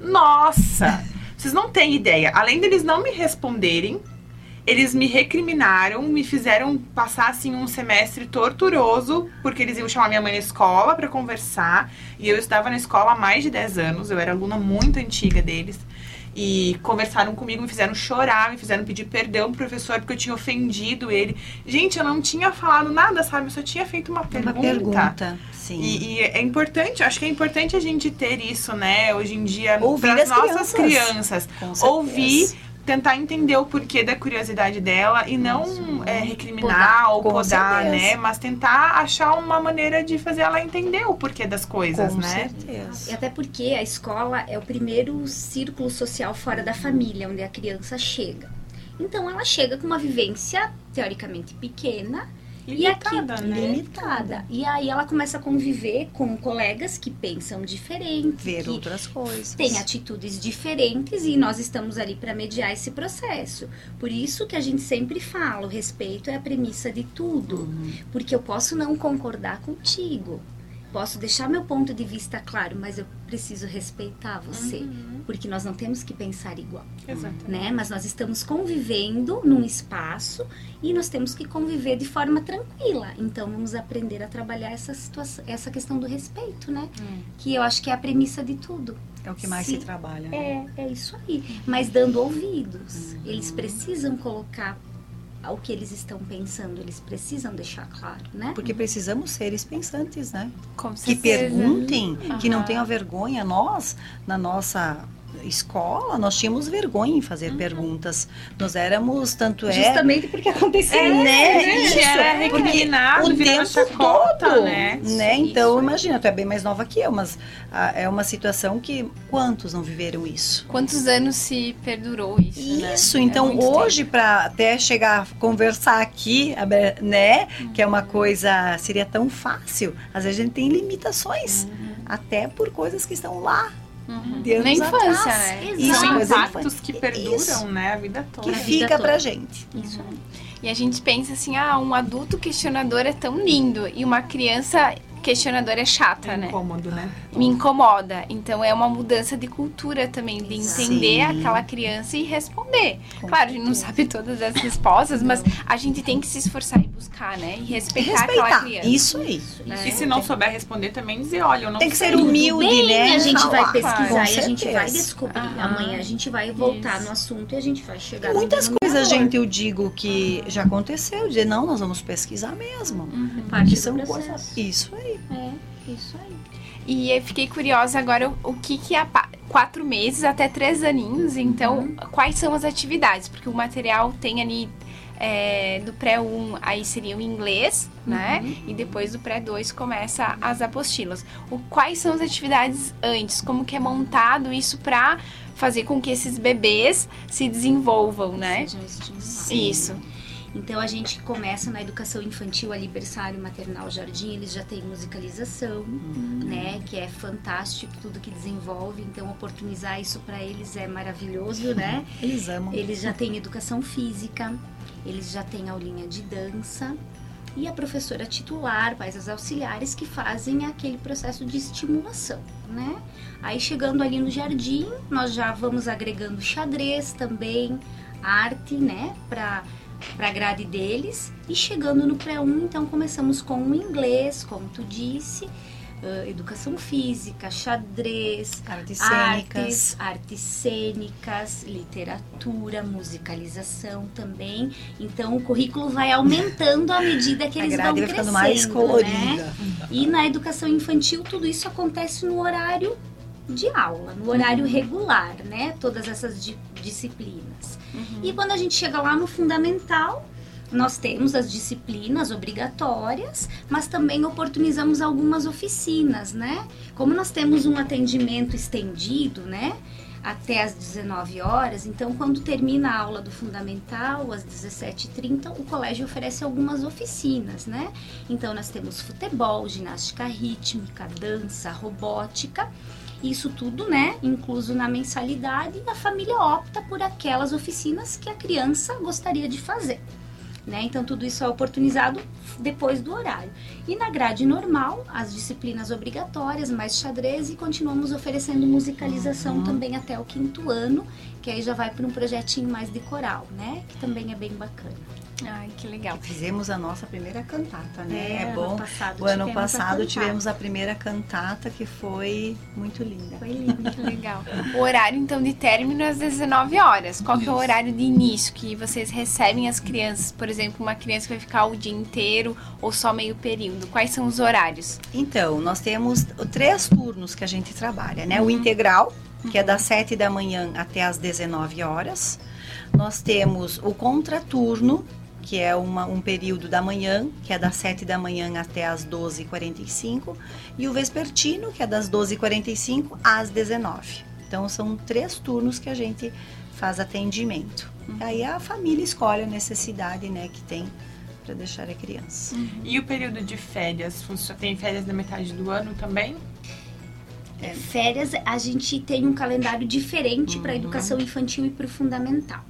Nossa! Vocês não têm ideia. Além deles não me responderem, eles me recriminaram, me fizeram passar assim um semestre torturoso, porque eles iam chamar minha mãe na escola para conversar, e eu estudava na escola há mais de 10 anos, eu era aluna muito antiga deles. E conversaram comigo, me fizeram chorar, me fizeram pedir perdão pro professor porque eu tinha ofendido ele. Gente, eu não tinha falado nada, sabe? Eu só tinha feito uma pergunta.
Uma pergunta, sim.
E, e é importante, acho que é importante a gente ter isso, né? Hoje em dia, para
as
nossas
crianças.
crianças. Ouvir, tentar entender o porquê da curiosidade dela e não é, recriminar
Podar,
ou podar, né? Mas tentar achar uma maneira de fazer ela entender o porquê das coisas,
Com
né?
E
certeza.
até porque a escola é o primeiro círculo social fora da família, onde a criança chega. Então ela chega com uma vivência teoricamente pequena e aqui
Limitada, né?
limitada. E aí ela começa a conviver com colegas que pensam diferente,
Ver outras coisas.
têm atitudes diferentes e nós estamos ali para mediar esse processo. Por isso que a gente sempre fala, o respeito é a premissa de tudo.
Uhum.
Porque eu posso não concordar contigo. Posso deixar meu ponto de vista claro, mas eu preciso respeitar você. Porque nós não temos que pensar igual,
Exatamente.
né? Mas nós estamos convivendo num espaço e nós temos que conviver de forma tranquila. Então vamos aprender a trabalhar essa situação, essa questão do respeito, né? Que eu acho que é a premissa de tudo.
É o que mais
Sim.
se trabalha. né?
É, é isso aí. Mas dando ouvidos. Eles precisam colocar o que eles estão pensando, eles precisam deixar claro, né?
Porque precisamos seres pensantes, né?
Com
Que perguntem, que não tenham vergonha. Nós, na nossa escola, nós tínhamos vergonha em fazer perguntas. Nós éramos, tanto é...
Justamente porque aconteceu.
É, né?
Gente
Isso,
era recriminado,
o tempo
chacota,
todo,
né?
né? Então,
isso.
imagina, tu é bem mais nova que eu, mas ah, é uma situação que quantos não viveram isso?
Quantos anos se perdurou isso, né?
Isso,
É
então hoje para até chegar a conversar aqui, né, que é uma coisa seria tão fácil. Às vezes a gente tem limitações, até por coisas que estão lá
Uhum.
de anos
Na infância,
atrás.
né?
Isso,
São
coisa
impactos que perduram,
Isso,
né, a vida toda.
que
A
fica
toda.
pra gente.
Isso.
E a gente pensa assim, ah, um adulto questionador é tão lindo e uma criança questionadora é chata,
É
né?
incômodo, né?
Me incomoda. Então é uma mudança de cultura também, de entender
Sim.
aquela criança e responder.
Com
claro, a gente não sabe todas as respostas, mas a gente tem que se esforçar e buscar, né? E respeitar, aquela
Respeitar.
criança.
Isso aí.
E se não souber responder também, dizer, olha, eu não
Tem que
sei.
ser humilde,
Bem,
né?
a gente vai pesquisar e a gente vai descobrir.
Aham.
Amanhã a gente vai voltar
Isso.
no assunto e a gente vai chegar
Muitas coisas, gente, eu digo que já aconteceu, dizer, não, nós vamos pesquisar mesmo.
Uhum.
Parte
são
processo.
coisas. Isso aí.
É, isso aí.
E eu fiquei curiosa agora o, o que que é pa- quatro meses até três aninhos. Então, quais são as atividades? Porque o material tem ali é, do pré-1, aí seria o inglês, né? E depois do pré-2 começa as apostilas. O, quais são as atividades antes? Como que é montado isso pra fazer com que esses bebês se desenvolvam, né? Isso.
Então a gente começa na educação infantil, ali berçário, maternal, jardim, eles já têm musicalização, né, que é fantástico tudo que desenvolve. Então oportunizar isso para eles é maravilhoso, né?
Eles amam.
Eles já têm educação física, eles já têm aulinha de dança e a professora titular, pais as auxiliares que fazem aquele processo de estimulação, né? Aí chegando ali no jardim, nós já vamos agregando xadrez também, arte, né, para para grade deles e chegando no pré-1, então começamos com o inglês, como tu disse, ãh, educação física, xadrez,
Artes
artes,
cênicas.
artes cênicas, literatura, musicalização também. Então o currículo vai aumentando à medida que
A
eles vão crescendo,
ficando mais
né?
colorida.
E na educação infantil tudo isso acontece no horário de aula, no horário regular, né? Todas essas di- disciplinas. E quando a gente chega lá no fundamental, nós temos as disciplinas obrigatórias, mas também oportunizamos algumas oficinas, né? Como nós temos um atendimento estendido, né? Até às 19 horas, então quando termina a aula do fundamental, às 17h30, o colégio oferece algumas oficinas, né? Então nós temos futebol, ginástica rítmica, dança, robótica, isso tudo, né, incluso na mensalidade, a família opta por aquelas oficinas que a criança gostaria de fazer. Né? Então, tudo isso é oportunizado depois do horário. E na grade normal, as disciplinas obrigatórias, mais xadrez, e continuamos oferecendo musicalização também até o quinto ano, que aí já vai para um projetinho mais de coral, né? Que também é bem bacana.
Ai, que legal.
Fizemos a nossa primeira cantata, né? É,
ano
bom.
passado
O ano
a
passado
cantata.
tivemos a primeira cantata que foi muito linda.
Foi lindo.
Que legal. O horário, então, de término é às 19 horas. Qual que é o horário de início que vocês recebem as crianças? Por exemplo, uma criança que vai ficar o dia inteiro ou só meio período. Quais são os horários?
Então, nós temos três turnos que a gente trabalha, né? O integral, que é das 7 da manhã até as 19 horas. Nós temos o contraturno, que é uma- um período da manhã, que é das 7 da manhã até as 12h45. E o vespertino, que é das 12h45 às 19 Então, são três turnos que a gente faz atendimento. Aí a família escolhe a necessidade, né, que tem para deixar a criança.
E o período de férias? Tem férias na metade do ano também?
Férias, a gente tem um calendário diferente para a educação infantil e para o fundamental.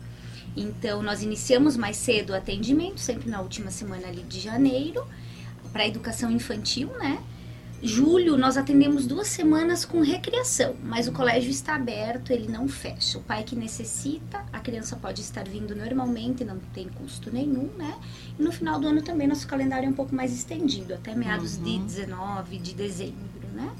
Então, nós iniciamos mais cedo o atendimento, sempre na última semana ali de janeiro, para educação infantil, né? Julho, nós atendemos duas semanas com recriação, mas o colégio está aberto, ele não fecha. O pai que necessita, a criança pode estar vindo normalmente, não tem custo nenhum, né? E no final do ano também nosso calendário é um pouco mais estendido, até meados de 19 de dezembro, né?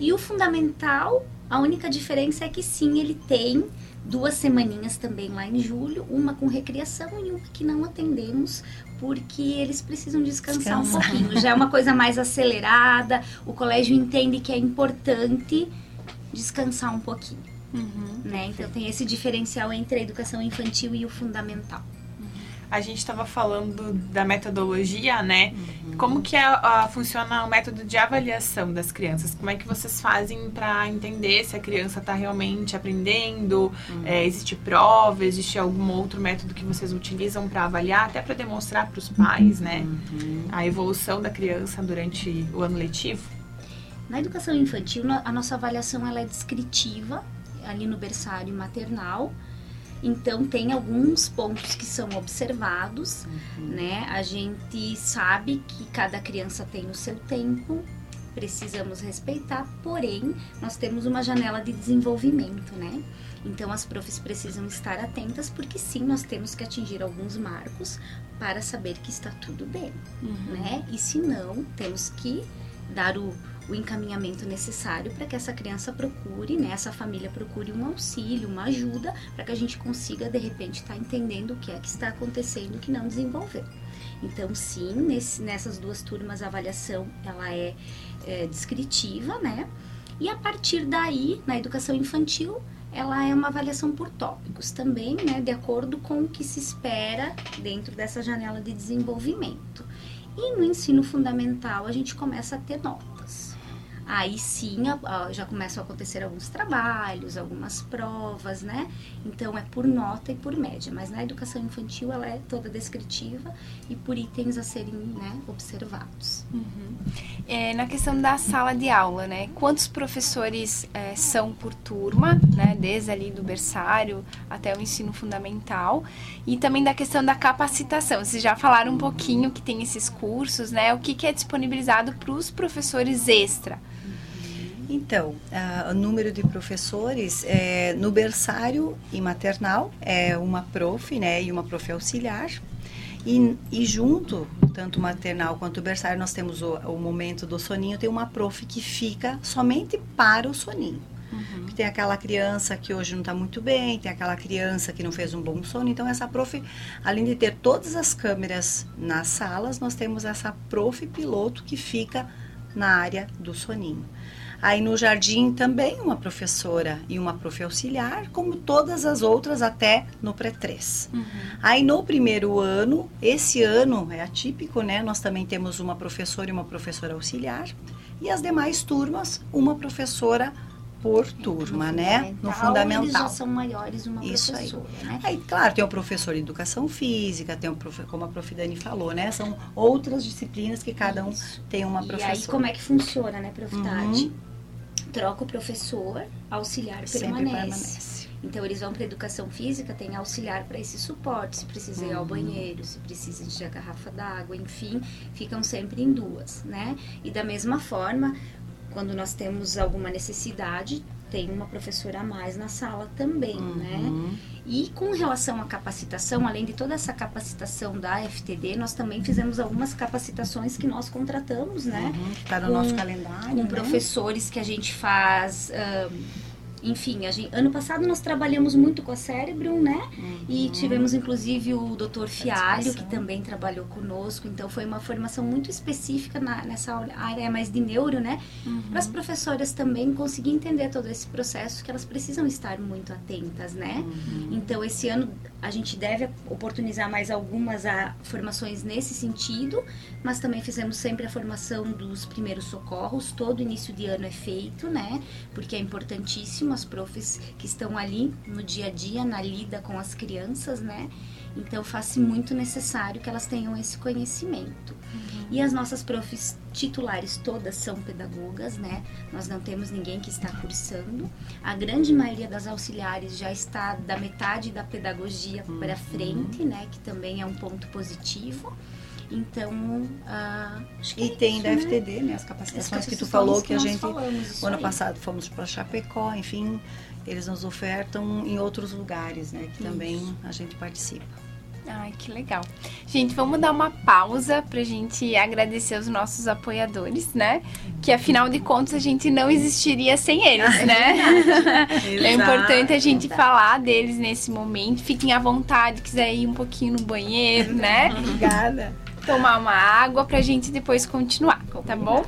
E o fundamental, A única diferença é que sim, ele tem duas semaninhas também lá em julho, uma com recriação e uma que não atendemos porque eles precisam descansar Descansa. um pouquinho. Já é uma coisa mais acelerada, o colégio entende que é importante descansar um pouquinho. Uhum, né? Então tem esse diferencial entre a educação infantil e o fundamental
a gente estava falando da metodologia, né? Uhum. Como que é, uh, funciona o método de avaliação das crianças? Como é que vocês fazem para entender se a criança está realmente aprendendo? Uhum. É, existe prova? Existe algum outro método que vocês utilizam para avaliar, até para demonstrar para os pais, né? Uhum. A evolução da criança durante o ano letivo?
Na educação infantil, a nossa avaliação ela é descritiva, ali no berçário maternal, então tem alguns pontos que são observados, uhum. né? A gente sabe que cada criança tem o seu tempo, precisamos respeitar, porém nós temos uma janela de desenvolvimento, né? Então as profs precisam estar atentas porque sim, nós temos que atingir alguns marcos para saber que está tudo bem, uhum. né? E se não, temos que dar o o encaminhamento necessário para que essa criança procure, né, essa família procure um auxílio, uma ajuda, para que a gente consiga de repente estar tá entendendo o que é que está acontecendo que não desenvolveu. Então, sim, nesse, nessas duas turmas a avaliação ela é, é descritiva, né? E a partir daí, na educação infantil, ela é uma avaliação por tópicos também, né, de acordo com o que se espera dentro dessa janela de desenvolvimento. E no ensino fundamental a gente começa a ter nota aí sim já começam a acontecer alguns trabalhos, algumas provas, né? Então é por nota e por média, mas na educação infantil ela é toda descritiva e por itens a serem né, observados.
Uhum. É, na questão da sala de aula, né? Quantos professores é, são por turma, né? Desde ali do berçário até o ensino fundamental e também da questão da capacitação. Vocês já falaram um pouquinho que tem esses cursos, né? O que, que é disponibilizado para os professores extra?
Então, o número de professores é, no berçário e maternal é uma prof, né, e uma prof auxiliar. E, e junto, tanto maternal quanto berçário, nós temos o, o, momento do soninho, tem uma prof que fica somente para o soninho. Uhum. Tem aquela criança que hoje não está muito bem, tem aquela criança que não fez um bom sono. Então, essa prof, além de ter todas as câmeras nas salas, nós temos essa prof piloto que fica na área do soninho. Aí no jardim também uma professora e uma prof auxiliar, como todas as outras até no pré-3. Uhum. Aí no primeiro ano, esse ano é atípico, né? Nós também temos uma professora e uma professora auxiliar. E as demais turmas, uma professora por turma, né? No fundamental. Eles já
são maiores uma
Isso
professora,
aí. né? Aí, claro, tem o professor de educação física, tem o prof... como a prof. Dani falou, né? São outras disciplinas que cada um Isso. tem uma professora.
E aí, como é que funciona, né, prof. Uhum troca o professor, auxiliar permanece. permanece. Então eles vão para educação física, tem auxiliar para esse suporte, se precisa ir ao uhum. banheiro, se precisa de a garrafa d'água, enfim, ficam sempre em duas, né? E da mesma forma, quando nós temos alguma necessidade, tem uma professora a mais na sala também, né? uhum. né? E com relação à capacitação, além de toda essa capacitação da FTD, nós também fizemos algumas capacitações que nós contratamos, né?
Uhum, que está no com, nosso calendário. Com
né? professores que a gente faz. Um, enfim, gente, ano passado nós trabalhamos muito com a Cérebro, né? Uhum. E tivemos inclusive o Dr. Fialho, que também trabalhou conosco. Então foi uma formação muito específica na, nessa área mais de neuro, né? Uhum. Para as professoras também conseguir entender todo esse processo, que elas precisam estar muito atentas, né? Uhum. Então esse ano a gente deve oportunizar mais algumas a, formações nesse sentido, mas também fizemos sempre a formação dos primeiros socorros. Todo início de ano é feito, né? Porque é importantíssimo as profs que estão ali no dia a dia, na lida com as crianças, né? Então faz muito necessário que elas tenham esse conhecimento. Uhum. E as nossas profs titulares todas são pedagogas, né? Nós não temos ninguém que está cursando. A grande maioria das auxiliares já está da metade da pedagogia uhum. para frente, né? Que também é um ponto positivo. Então,
e é tem da FTD, né? As capacitações As que tu falou que, que a gente ano aí. passado fomos para Chapecó, enfim, eles nos ofertam em outros lugares, né? Que isso. também a gente participa.
Ai, que legal. Gente, vamos dar uma pausa pra gente agradecer os nossos apoiadores, né? Que afinal de contas a gente não existiria sem eles, né? é importante a gente falar deles nesse momento. Fiquem à vontade, quiser ir um pouquinho no banheiro, né?
Obrigada.
Tomar uma água pra gente depois continuar, tá bom?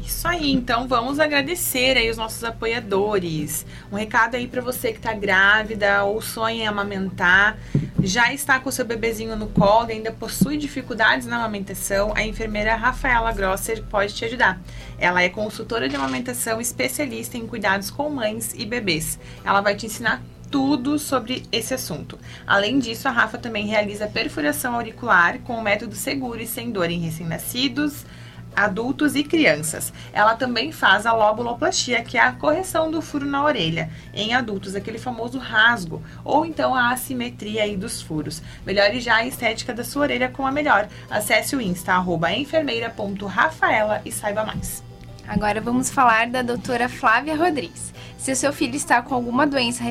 Isso aí, então vamos agradecer aí os nossos apoiadores. Um recado aí para você que tá grávida ou sonha em amamentar, já está com seu bebezinho no colo e ainda possui dificuldades na amamentação, a enfermeira Rafaela Grosser pode te ajudar. Ela é consultora de amamentação especialista em cuidados com mães e bebês. Ela vai te ensinar tudo sobre esse assunto. Além disso, a Rafa também realiza perfuração auricular com um método seguro e sem dor em recém-nascidos, adultos e crianças. Ela também faz a lobuloplastia, que é a correção do furo na orelha, em adultos, aquele famoso rasgo, ou então a assimetria aí dos furos. Melhore já a estética da sua orelha com a melhor. Acesse o Insta, arroba enfermeira.rafaela e saiba mais.
Agora vamos falar da doutora Flávia Rodrigues. Se o seu filho está com alguma doença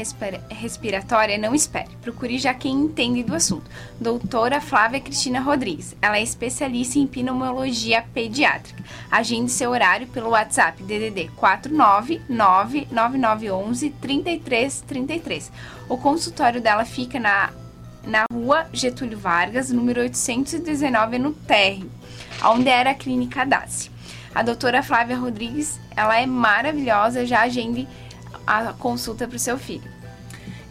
respiratória, não espere. Procure já quem entende do assunto. Doutora Flávia Cristina Rodrigues. Ela é especialista em pneumologia pediátrica. Agende seu horário pelo WhatsApp DDD 49999113333. O consultório dela fica na, na rua Getúlio Vargas, número 819, no Terre, onde era a clínica Dace. A doutora Flávia Rodrigues, ela é maravilhosa, já agende a consulta para o seu filho.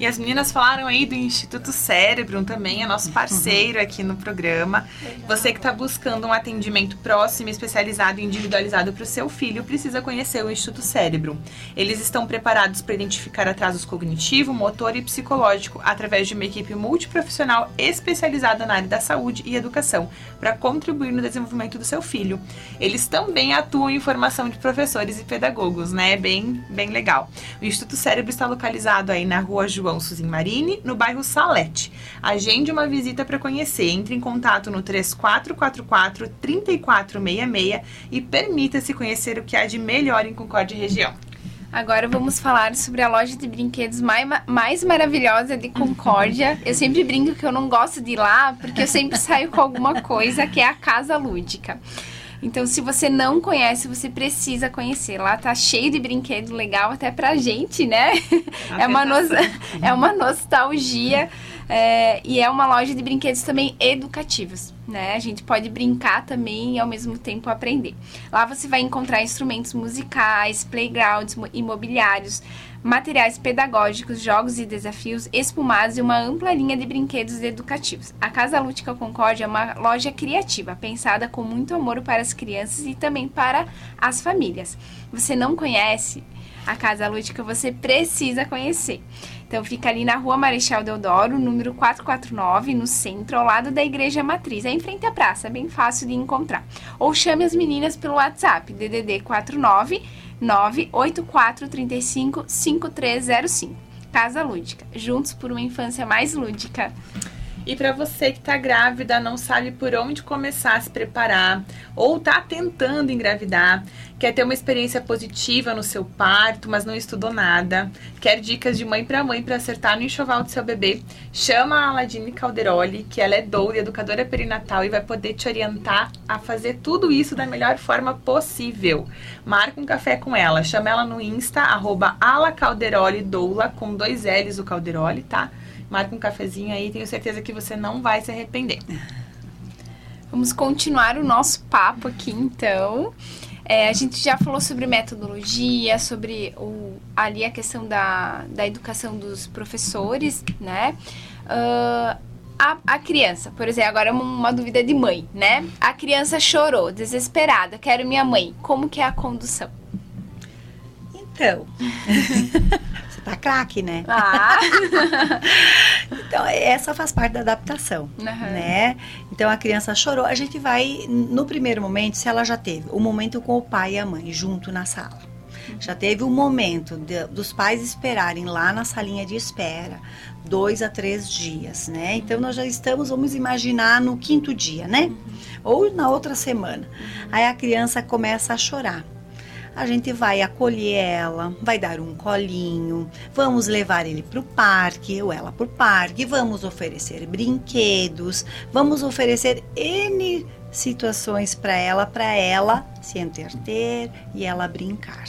E as meninas falaram aí do Instituto Cérebro também, é nosso parceiro aqui no programa. Você que está buscando um atendimento próximo, especializado e individualizado para o seu filho, precisa conhecer o Instituto Cérebro. Eles estão preparados para identificar atrasos cognitivo, motor e psicológico através de uma equipe multiprofissional especializada na área da saúde e educação, para contribuir no desenvolvimento do seu filho. Eles também atuam em formação de professores e pedagogos, né? Bem, bem legal. O Instituto Cérebro está localizado aí na rua João João Suzin Marini, no bairro Salete. Agende uma visita para conhecer. Entre em contato no 3444 3466 e permita-se conhecer o que há de melhor em Concórdia região.
Agora vamos falar sobre a loja de brinquedos mais, mais maravilhosa de Concórdia. Eu sempre brinco que eu não gosto de ir lá porque eu sempre saio com alguma coisa que é a Casa Lúdica. Então, se você não conhece, você precisa conhecer. Lá tá cheio de brinquedo legal até pra gente, né? é uma, no... é uma nostalgia. É, e é uma loja de brinquedos também educativos, né? A gente pode brincar também e ao mesmo tempo aprender. Lá você vai encontrar instrumentos musicais, playgrounds, imobiliários, materiais pedagógicos, jogos e desafios, espumados e uma ampla linha de brinquedos educativos. A Casa Lúdica Concórdia é uma loja criativa, pensada com muito amor para as crianças e também para as famílias. Você não conhece a Casa Lúdica, você precisa conhecer. Então fica ali na Rua Marechal Deodoro, número 449, no centro, ao lado da Igreja Matriz, é em frente à praça, é bem fácil de encontrar. Ou chame as meninas pelo WhatsApp, DDD 49 98435 5305. Casa Lúdica, juntos por uma infância mais lúdica.
E para você que está grávida, não sabe por onde começar a se preparar ou está tentando engravidar, quer ter uma experiência positiva no seu parto, mas não estudou nada, quer dicas de mãe para mãe para acertar no enxoval do seu bebê, chama a Aladine Calderoli, que ela é doula e educadora perinatal e vai poder te orientar a fazer tudo isso da melhor forma possível. Marca um café com ela, chama ela no Insta, arroba alacalderoli doula, com dois L's o Calderoli, tá? Marca um cafezinho aí, tenho certeza que você não vai se arrepender.
Vamos continuar o nosso papo aqui, então. É, a gente já falou sobre metodologia, sobre o, ali a questão da, da educação dos professores, né? Uh, a, a, criança, por exemplo, agora uma, uma dúvida de mãe, né? A criança chorou, desesperada, quero minha mãe. Como que é a condução?
Então, tá craque, né?
Ah.
então, essa faz parte da adaptação, uhum. né? Então, a criança chorou, a gente vai, no primeiro momento, se ela já teve o momento com o pai e a mãe junto na sala. Já teve o um momento de, dos pais esperarem lá na salinha de espera, dois a três dias, né? Então nós já estamos, vamos imaginar, no quinto dia, né? Ou na outra semana. Aí a criança começa a chorar. A gente vai acolher ela, vai dar um colinho, vamos levar ele para o parque ou ela para o parque, vamos oferecer brinquedos, vamos oferecer N situações para ela, para ela se entreter e ela brincar.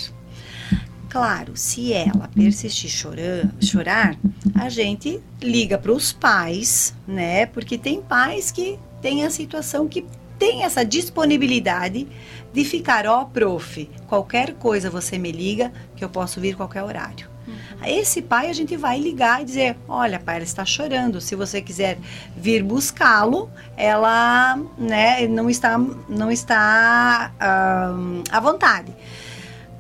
Claro, se ela persistir chorar, chorar a gente liga para os pais, né? Porque tem pais que têm a situação que tem essa disponibilidade de ficar, ó, oh, prof, qualquer coisa você me liga que eu posso vir qualquer horário. Uhum. Esse pai a gente vai ligar e dizer, olha, pai, ela está chorando. Se você quiser vir buscá-lo, ela, né, não está, não está um, à vontade.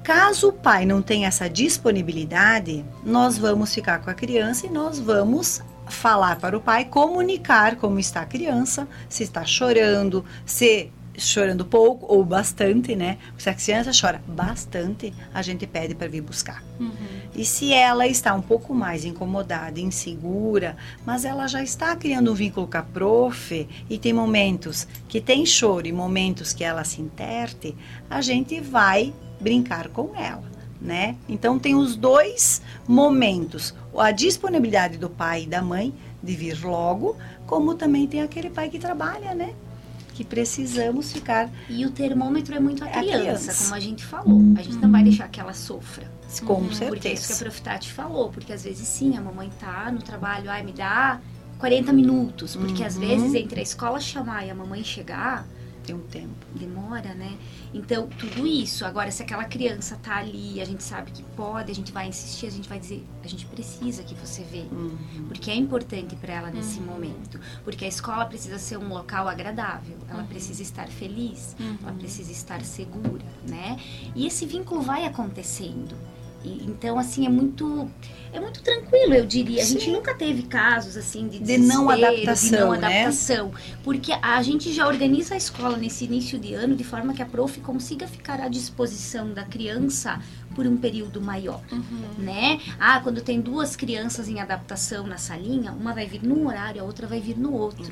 Caso o pai não tenha essa disponibilidade, nós vamos ficar com a criança e nós vamos falar para o pai, comunicar como está a criança, se está chorando, se chorando pouco ou bastante, né? Se a criança chora bastante, a gente pede para vir buscar. Uhum. E se ela está um pouco mais incomodada, insegura, mas ela já está criando um vínculo com a prof e tem momentos que tem choro e momentos que ela se interte, a gente vai brincar com ela, né? Então tem os dois momentos, a disponibilidade do pai e da mãe de vir logo, como também tem aquele pai que trabalha, né? Que precisamos ficar.
E o termômetro é muito a criança, a criança. como a gente falou. A gente não vai deixar que ela sofra.
Com uhum. certeza.
Porque é isso que a Profitati falou. Porque às vezes sim, a mamãe tá no trabalho, ai, me dá 40 minutos. Porque uhum. às vezes entre a escola chamar e a mamãe chegar.
Tem um tempo.
Demora, né? Então, tudo isso. Agora, se aquela criança tá ali, a gente sabe que pode, a gente vai insistir, a gente vai dizer, a gente precisa que você venha. Uhum. Porque é importante para ela nesse uhum. momento. Porque a escola precisa ser um local agradável, ela uhum. precisa estar feliz, ela uhum. precisa estar segura, né? E esse vínculo vai acontecendo. E, então, assim, é muito é muito tranquilo, eu diria. A gente nunca teve casos assim de,
de não adaptação,
de não adaptação, né? porque a gente já organiza a escola nesse início de ano de forma que a prof consiga ficar à disposição da criança por um período maior, uhum. né? Ah, quando tem duas crianças em adaptação na salinha, uma vai vir num horário, a outra vai vir no outro,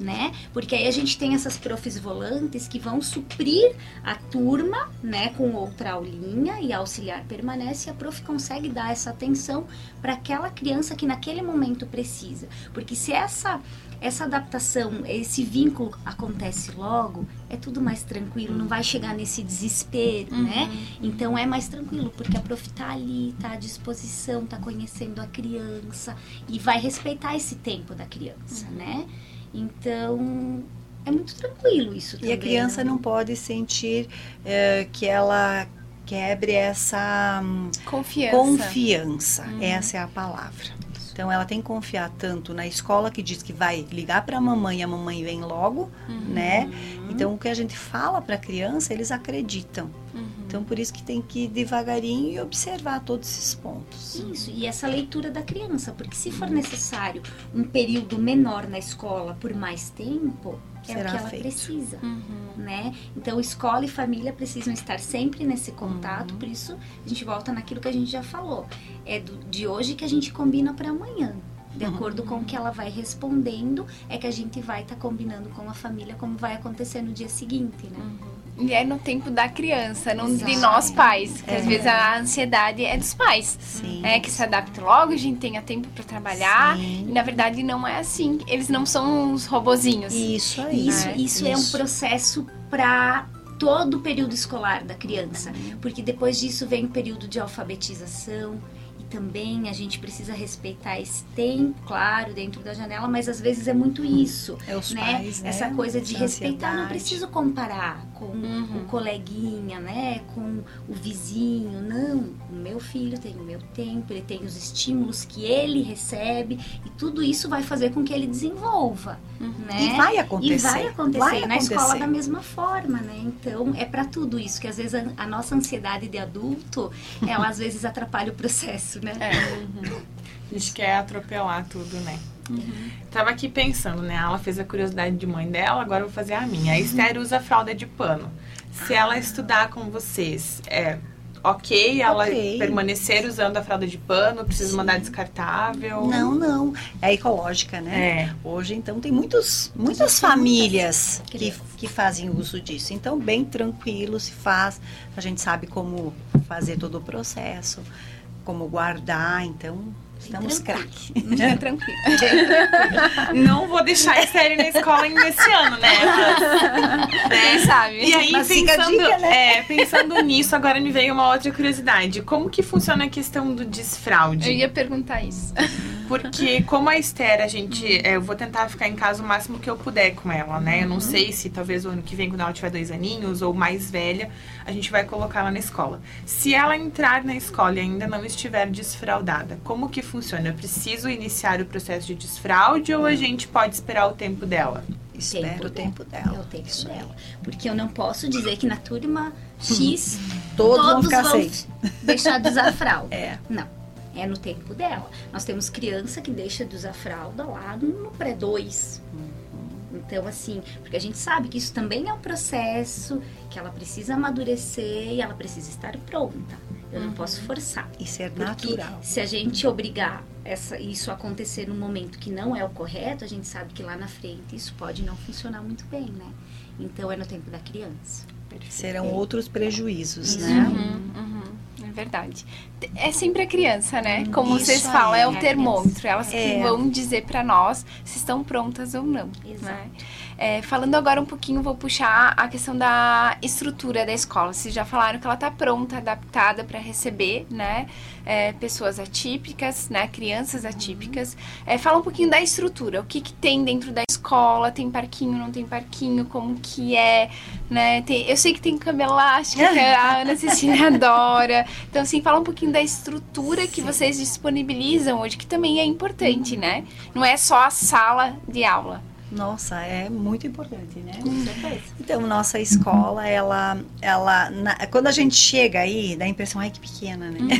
né? Porque aí a gente tem essas profs volantes que vão suprir a turma, né, com outra aulinha e a auxiliar permanece e a prof consegue dar essa atenção para aquela criança que naquele momento precisa. Porque se essa essa adaptação, esse vínculo acontece logo, é tudo mais tranquilo, não vai chegar nesse desespero, uhum. né? Então é mais tranquilo, porque a prof tá ali, tá à disposição, tá conhecendo a criança e vai respeitar esse tempo da criança, uhum. né? Então é muito tranquilo isso também.
E a criança
né?
não pode sentir é, que ela quebre essa hum,
confiança.
confiança. Uhum. Essa é a palavra. Então ela tem que confiar tanto na escola que diz que vai ligar para a mamãe e a mamãe vem logo, uhum. né? Então o que a gente fala para a criança, eles acreditam. Uhum. Então por isso que tem que ir devagarinho e observar todos esses pontos.
Isso, e essa leitura da criança, porque se for necessário um período menor na escola por mais tempo, é Será o que ela feito. precisa, uhum. né? Então, escola e família precisam estar sempre nesse contato, uhum. por isso a gente volta naquilo que a gente já falou. É do, de hoje que a gente combina para amanhã. De uhum. acordo com o que ela vai respondendo, é que a gente vai estar tá combinando com a família como vai acontecer no dia seguinte, né?
Uhum. E é no tempo da criança, não Exato. de nós pais. Porque é. às vezes a ansiedade é dos pais. Sim. É que se adapta logo, a gente tenha tempo para trabalhar. Sim. E na verdade não é assim. Eles não são uns robozinhos.
Isso aí. Isso, né? isso, isso. é um processo para todo o período escolar da criança. Porque depois disso vem o período de alfabetização também a gente precisa respeitar esse tempo, claro, dentro da janela, mas às vezes é muito isso,
é os né? Pais, né?
Essa coisa de Essa respeitar, ansiedade. não preciso comparar com uhum. o coleguinha, né, com o vizinho, não, o meu filho tem o meu tempo, ele tem os estímulos que ele recebe e tudo isso vai fazer com que ele desenvolva, uhum. né?
E vai acontecer.
E vai acontecer vai na acontecer. escola da mesma forma, né? Então, é para tudo isso que às vezes a, a nossa ansiedade de adulto, ela às vezes atrapalha o processo, né?
É. Uhum. A gente quer atropelar tudo, né? Uhum. Tava aqui pensando, né? Ela fez a curiosidade de mãe dela, agora eu vou fazer a minha. A Esther usa fralda de pano. Se ela estudar com vocês, é, ok ela okay. permanecer usando a fralda de pano? Precisa Sim. mandar descartável?
Não, não. É ecológica, né? É. Hoje, então, tem muitos, muitas famílias que, que fazem uso disso. Então, bem tranquilo se faz. A gente sabe como fazer todo o processo, como guardar. Então, Estamos craque.
É tranquilo.
Não vou deixar a série na escola nesse ano, né?
Quem sabe?
E aí, Mas pensando, dica, né? é, pensando nisso, agora me veio uma outra curiosidade. Como que funciona a questão do desfraude?
Eu ia perguntar isso.
Porque como a Esther, a gente. É, eu vou tentar ficar em casa o máximo que eu puder com ela, né? Eu não uhum. sei se talvez o ano que vem, quando ela tiver dois aninhos ou mais velha, a gente vai colocar ela na escola. Se ela entrar na escola e ainda não estiver desfraudada, como que funciona? Eu preciso iniciar o processo de desfraude ou a gente pode esperar o tempo dela?
Espera tempo o tempo dela.
É o tempo Isso dela. Porque eu não posso dizer que na turma X
todos, todos vão,
vão deixar de usar fralda. É. Não é no tempo dela. Nós temos criança que deixa de usar fralda lá no pré-2. Então, assim, porque a gente sabe que isso também é um processo, que ela precisa amadurecer e ela precisa estar pronta. Eu uhum. não posso forçar.
Isso é natural.
Se a gente obrigar essa, isso a acontecer num momento que não é o correto, a gente sabe que lá na frente isso pode não funcionar muito bem, né? Então é no tempo da criança.
Serão outros prejuízos, né?
Uhum, uhum verdade. É sempre a criança, né? Como Isso vocês falam, é, é o termômetro. Elas é. que vão dizer para nós se estão prontas ou não. Exato. Né? É, falando agora um pouquinho, vou puxar a questão da estrutura da escola. Vocês já falaram que ela está pronta, adaptada para receber, né? É, pessoas atípicas, né? Crianças atípicas. É, fala um pouquinho da estrutura. O que, que tem dentro da escola? Tem parquinho, não tem parquinho? Como que é, né? Tem, eu sei que tem cama elástica, a Ana Cecília adora. Então, assim, fala um pouquinho da estrutura que vocês disponibilizam hoje, que também é importante, uhum. né? Não é só a sala de aula.
Nossa, é muito importante, né? Com certeza. Então, nossa escola, ela, ela na, quando a gente chega aí, dá a impressão, ai que pequena, né? Uhum.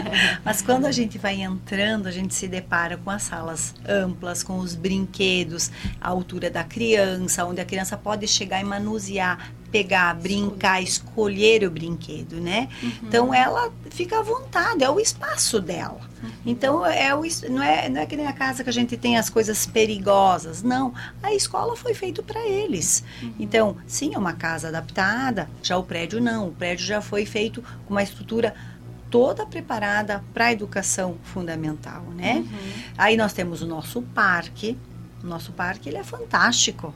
Mas quando a gente vai entrando, a gente se depara com as salas amplas, com os brinquedos, a altura da criança, onde a criança pode chegar e manusear pegar, brincar, escolher o brinquedo, né? Uhum. Então ela fica à vontade, é o espaço dela. Uhum. Então é o, não, é, não é que nem a casa que a gente tem as coisas perigosas, não. A escola foi feito para eles. Uhum. Então, sim, é uma casa adaptada, já o prédio não. O prédio já foi feito com uma estrutura toda preparada para a educação fundamental, né? Uhum. Aí nós temos o nosso parque. O nosso parque ele é fantástico.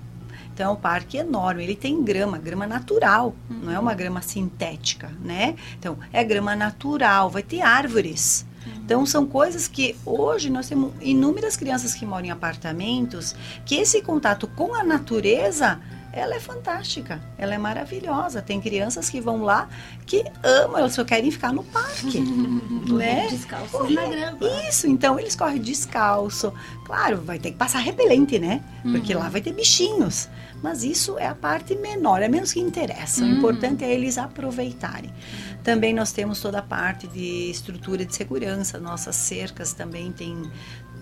Então, é um parque enorme, ele tem grama, grama natural, uhum. não é uma grama sintética, né? Então, é grama natural, vai ter árvores. Uhum. Então, são coisas que hoje nós temos inúmeras crianças que moram em apartamentos, que esse contato com a natureza ela é fantástica, ela é maravilhosa. Tem crianças que vão lá que amam, elas só querem ficar no parque, né?
Descalços na grama.
Isso, então eles correm descalço. Claro, vai ter que passar repelente, né? Porque uhum. lá vai ter bichinhos. Mas isso é a parte menor, é menos que interessa. Uhum. O importante é eles aproveitarem. Também nós temos toda a parte de estrutura de segurança. Nossas cercas também têm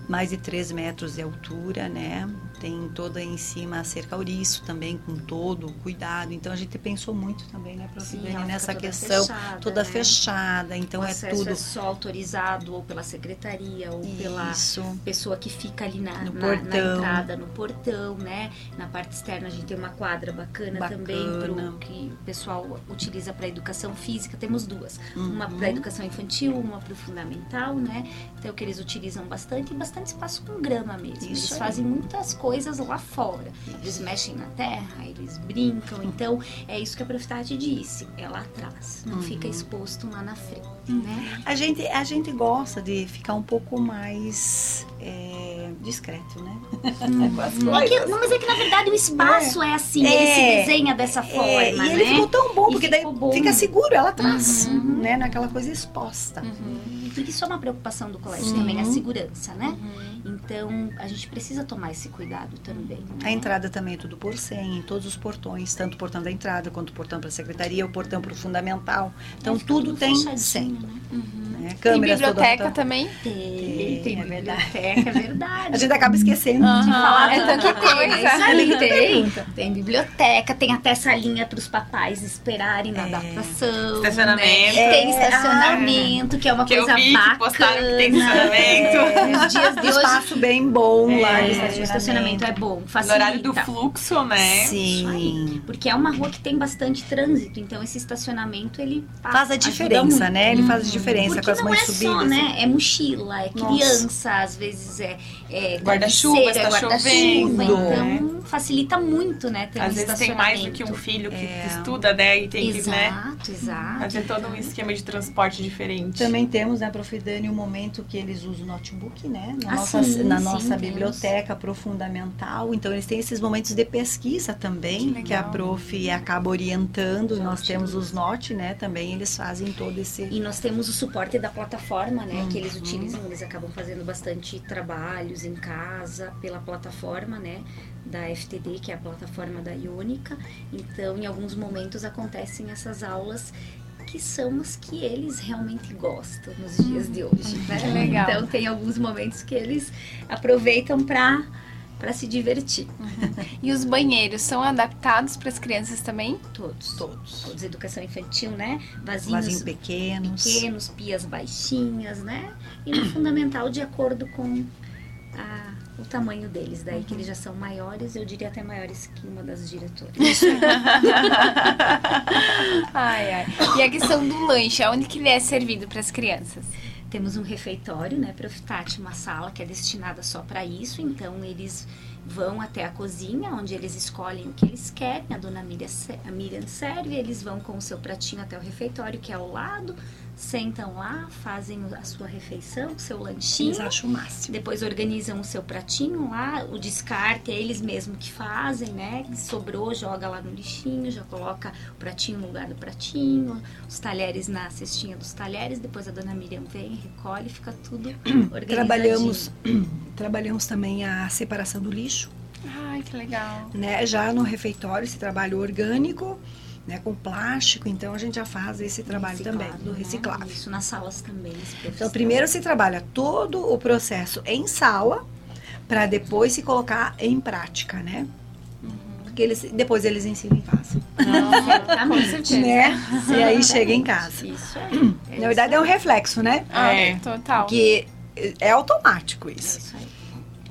mais de 3 metros de altura, né? Tem toda em cima a cerca ouriço também, com todo o cuidado. Então a gente pensou muito também, né, Prof. nessa questão fechada, toda né? fechada. Então o é tudo. É
só autorizado ou pela secretaria ou Isso. pela pessoa que fica ali na,
no
na,
portão.
na entrada, no portão, né? Na parte externa a gente tem uma quadra bacana, bacana. também pro, que o pessoal utiliza para educação física. Temos duas. Uhum. Uma para educação infantil, uma para o fundamental, né? Então que eles utilizam bastante bastante bastante espaço com grama mesmo. Isso eles aí. fazem muitas coisas lá fora. Eles mexem na terra, eles brincam. Então, é isso que a Profitade disse. É lá atrás. Não uhum. fica exposto lá na frente. Uhum. Né?
A, gente, a gente gosta de ficar um pouco mais é, discreto, né?
Uhum. É que, não, mas é que na verdade o espaço é, é assim, é, ele se desenha dessa é, forma. e
né? ele ficou tão bom, porque daí bom. fica seguro ela atrás, uhum. né? Naquela coisa exposta.
Uhum porque isso é uma preocupação do colégio uhum. também, a segurança, né? Uhum. Então, a gente precisa tomar esse cuidado também. Né?
A entrada também é tudo por senha, em todos os portões, tanto o portão da entrada, quanto o portão para a secretaria, o portão para o fundamental. Então, é, tudo, tudo tem senha. Né? Uhum. Né?
Tem biblioteca também?
Tem, tem
é verdade.
biblioteca, é verdade.
A gente acaba esquecendo
Uhum.
de falar.
É tanta coisa.
Aí, tem. Tem biblioteca, tem até salinha para os papais esperarem na
É.
adaptação.
Estacionamento.
né? Tem estacionamento, que é uma
Que eu
coisa
vi
bacana.
que postaram que tem estacionamento.
É, Nos dias de hoje,
Espaço bem bom lá.
é,
de
o estacionamento é bom,
No
facilita.
horário do fluxo, né?
Sim.
Porque é uma rua que tem bastante trânsito, então esse estacionamento ele
Faz a diferença, né? Ele faz a diferença
Porque
com as
não
mães
é
subidas.
só, né? É mochila, é
Nossa.
criança, às vezes é, é
Guarda-chuva,
é
está
guarda-chuva,
chovendo,
Então facilita muito, né? Ter um
Às vezes tem mais do que um
estacionamento.
filho que
É.
estuda, né? E tem que, né?
Exato, exato.
Fazer todo um esquema de transporte diferente.
Também temos, né, Prof. Dani, um momento que eles usam o notebook, né? Na
Ah,
nossa,
sim,
na
sim,
nossa
temos.
biblioteca profundamental. Então, eles têm esses momentos de pesquisa também,
Que
que, a prof acaba orientando. Nós temos os NOT, né? Também eles fazem todo esse.
E nós temos o suporte da plataforma, né? Que
Uhum.
eles utilizam, eles acabam fazendo bastante trabalhos em casa pela plataforma, né? Da FTD, que é a plataforma da Iônica. Então, em alguns momentos acontecem essas aulas que são as que eles realmente gostam nos dias de hoje, né?
que legal.
Então, tem alguns momentos que eles aproveitam para para se divertir.
E os banheiros são adaptados para as crianças também?
Todos.
Todos.
Todos. Educação infantil, né? Vasinhos
Vasinhos pequenos.
pequenos, pias baixinhas, né? E no fundamental de acordo com a- o tamanho deles. Daí que eles já são maiores, eu diria até maiores que uma das diretoras.
Ai, ai. E a questão do lanche, aonde que ele é servido para as crianças?
Temos um refeitório, né, Profitati, uma sala que é destinada só para isso. Então eles vão até a cozinha, onde eles escolhem o que eles querem. A dona Miriam, a Miriam serve, eles vão com o seu pratinho até o refeitório, que é ao lado, sentam lá, fazem a sua refeição, o seu lanchinho.
Eles acham o máximo.
Depois organizam o seu pratinho lá, o descarte é eles mesmos que fazem, né? Sobrou, joga lá no lixinho, já coloca o pratinho no lugar do pratinho, os talheres na cestinha dos talheres, depois a dona Miriam vem, recolhe, fica tudo organizadinho.
Trabalhamos, trabalhamos também a separação do lixo,
Ai, que legal.
né? Já no refeitório, esse trabalho orgânico, né? Com plástico, então a gente já faz esse trabalho também, do
né?
reciclável.
Isso nas salas também. esse
Então, primeiro se trabalha todo o processo em sala, para depois se colocar em prática, né? Porque eles, depois eles ensinam em casa,
Com
Exatamente.
certeza.
né? E aí chega em casa.
Isso aí. É
Na verdade é um reflexo, né?
Ah,
É.
total.
Que é automático
isso,
isso.
é isso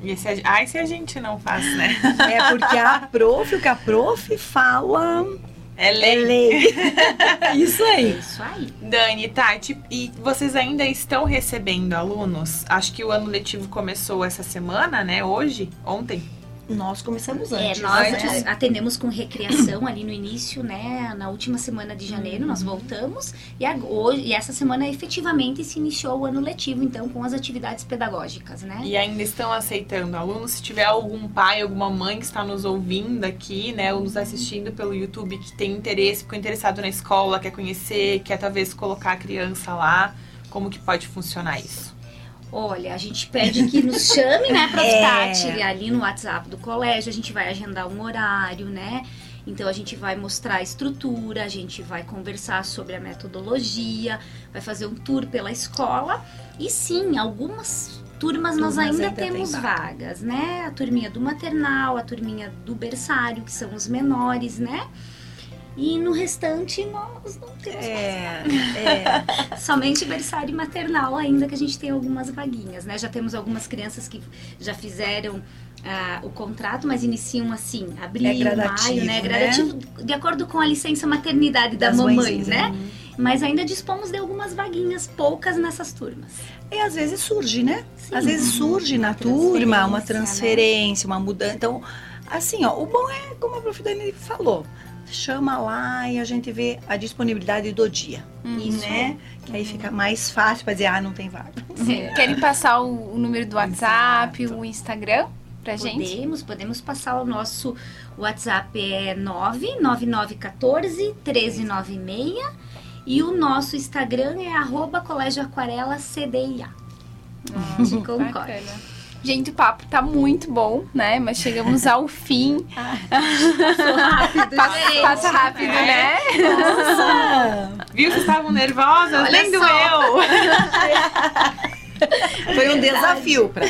aí.
E se a, ai, se a gente não faz, né?
É porque a prof, o que a prof fala
É
é
lei.
lei. Isso
É
aí.
isso aí.
Dani, Tati, e vocês ainda estão recebendo alunos? Acho que o ano letivo começou essa semana, né? Hoje? Ontem?
Nós começamos
É,
antes.
nós
Antes.
é, atendemos com recreação ali no início, né? Na última semana de janeiro nós voltamos e, ag- hoje, e essa semana efetivamente se iniciou o ano letivo, então, com as atividades pedagógicas, né?
E ainda estão aceitando alunos. Se tiver algum pai, alguma mãe que está nos ouvindo aqui, né, ou nos assistindo pelo YouTube, que tem interesse, ficou interessado na escola, quer conhecer, quer talvez colocar a criança lá, como que pode funcionar isso?
Olha, a gente pede que nos chame, né, Prof.
É.
Tati, ali no WhatsApp do colégio, a gente vai agendar um horário, né? Então a gente vai mostrar a estrutura, a gente vai conversar sobre a metodologia, vai fazer um tour pela escola. E sim, algumas turmas nós ainda,
ainda tem
temos
vaga.
vagas, né? A turminha do maternal, a turminha do berçário, que são os menores, né? E no restante nós não temos
É, é.
Somente berçário maternal ainda que a gente tem algumas vaguinhas, né? Já temos algumas crianças que já fizeram ah, o contrato, mas iniciam assim, abril,
É
maio, né?
né?
Gradativo de acordo com a licença maternidade da
Das
mamãe,
mãezinhas,
né? Mas ainda dispomos de algumas vaguinhas, poucas nessas turmas.
E às vezes surge, né?
Sim.
Às vezes surge na turma uma
transferência, né?
uma mudança. Então, assim, ó, o bom é, como a prof. Dani falou, chama lá e a gente vê a disponibilidade do dia,
Isso.
né? Que aí fica mais fácil para dizer, ah, não tem vaga.
Sim. Querem passar o, o número do WhatsApp, o Instagram pra gente?
Podemos, podemos passar o nosso WhatsApp é 99914 1396 e o nosso Instagram é arroba Colégio Aquarela CDIA.
Ah,
De Concórdia.
Gente, o papo tá muito bom, né? Mas chegamos ao fim.
Passou rápido,
Passa, rápido, né?
Viu? Vocês estavam nervosas? Nem doeu.
Foi um desafio pra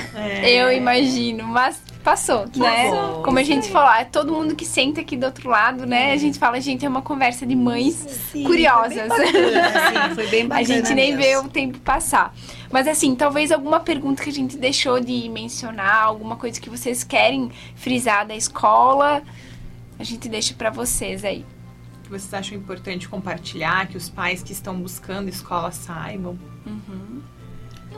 Eu imagino, mas passou, né?
bom.
Como a gente falou, é todo mundo que senta aqui do outro lado, né? A gente fala, gente, é uma conversa de mães
Sim,
curiosas.
Foi bem bacana, sim, foi bem
A
bacana
gente nem vê
mesmo.
o tempo passar. Mas assim, talvez alguma pergunta que a gente deixou de mencionar, alguma coisa que vocês querem frisar da escola, a gente deixa pra vocês aí.
que vocês acham importante compartilhar, que os pais que estão buscando escola saibam?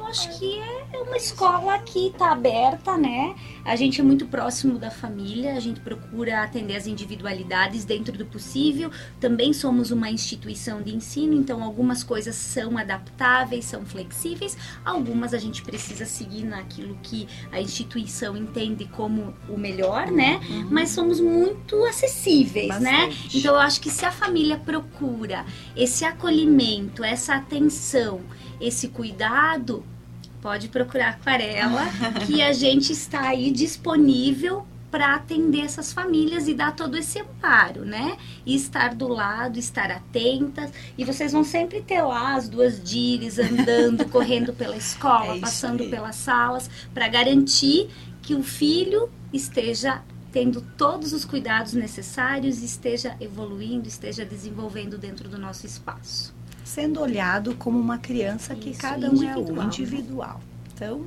Acho que é uma escola que está aberta, né? A gente é muito próximo da família, a gente procura atender as individualidades dentro do possível. Também somos uma instituição de ensino, então algumas coisas são adaptáveis, são flexíveis, algumas a gente precisa seguir naquilo que a instituição entende como o melhor, né? Mas somos muito acessíveis, né?
Bastante.
Então eu acho que se a família procura esse acolhimento, essa atenção, esse cuidado, pode procurar a Aquarela, que a gente está aí disponível para atender essas famílias e dar todo esse amparo, né? E estar do lado, estar atentas. E vocês vão sempre ter lá as duas dires andando, correndo pela escola,
É
passando
aí.
pelas salas, para garantir que o filho esteja tendo todos os cuidados necessários, esteja evoluindo, esteja desenvolvendo dentro do nosso espaço.
Sendo olhado como uma criança que
Isso,
cada um é um individual. Então,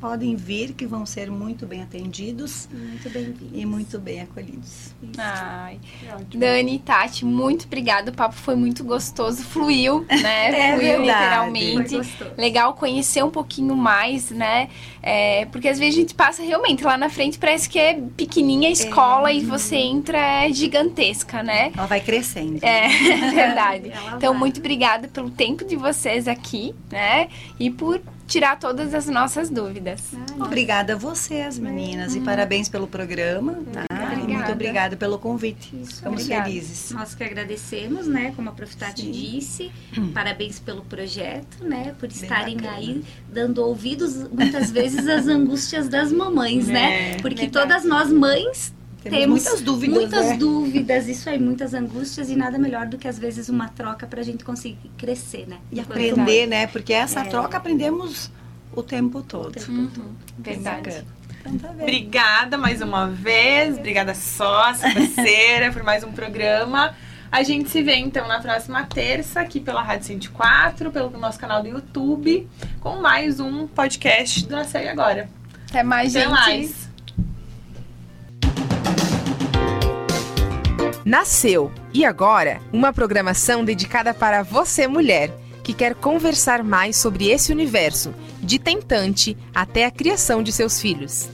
podem vir que vão ser muito bem atendidos
Muito bem-vindo.
e muito bem acolhidos.
Ai. Dani, Tati, muito obrigada. O papo foi muito gostoso, fluiu, né?
É
fluiu
verdade.
literalmente. Legal conhecer um pouquinho mais, né? É, porque às vezes a gente passa realmente lá na frente, parece que é pequenininha a escola e você entra é gigantesca, né?
Ela vai crescendo.
É, verdade.
Ela
Então,
vai.
muito obrigada pelo tempo de vocês aqui, né? E por tirar todas as nossas dúvidas.
Obrigada a vocês, meninas, e parabéns pelo programa. Tá? E
Obrigada.
muito obrigada pelo convite. Estamos
obrigada.
felizes.
Nós que agradecemos, né? Como a Prof. Tati
Sim.
disse, parabéns pelo projeto, né? Por estarem aí dando ouvidos muitas vezes às angústias das mamães, né?
É,
Porque
verdade.
todas nós mães
Temos,
temos
muitas dúvidas,
muitas
né?
dúvidas, isso aí, muitas angústias e nada melhor do que às vezes uma troca pra gente conseguir crescer, né?
E aprender, né? Porque essa
É.
troca aprendemos o tempo todo.
Uhum,
Bem
verdade.
bacana. Então tá bem.
Obrigada mais uma vez. Obrigada, sócia, parceira, por mais um programa. A gente se vê então na próxima terça aqui pela Rádio 104, pelo nosso canal do YouTube, com mais um podcast do Nascer Agora.
Até mais,
Até
gente.
mais.
Nasceu e agora uma programação dedicada para você, mulher, que quer conversar mais sobre esse universo, de tentante até a criação de seus filhos.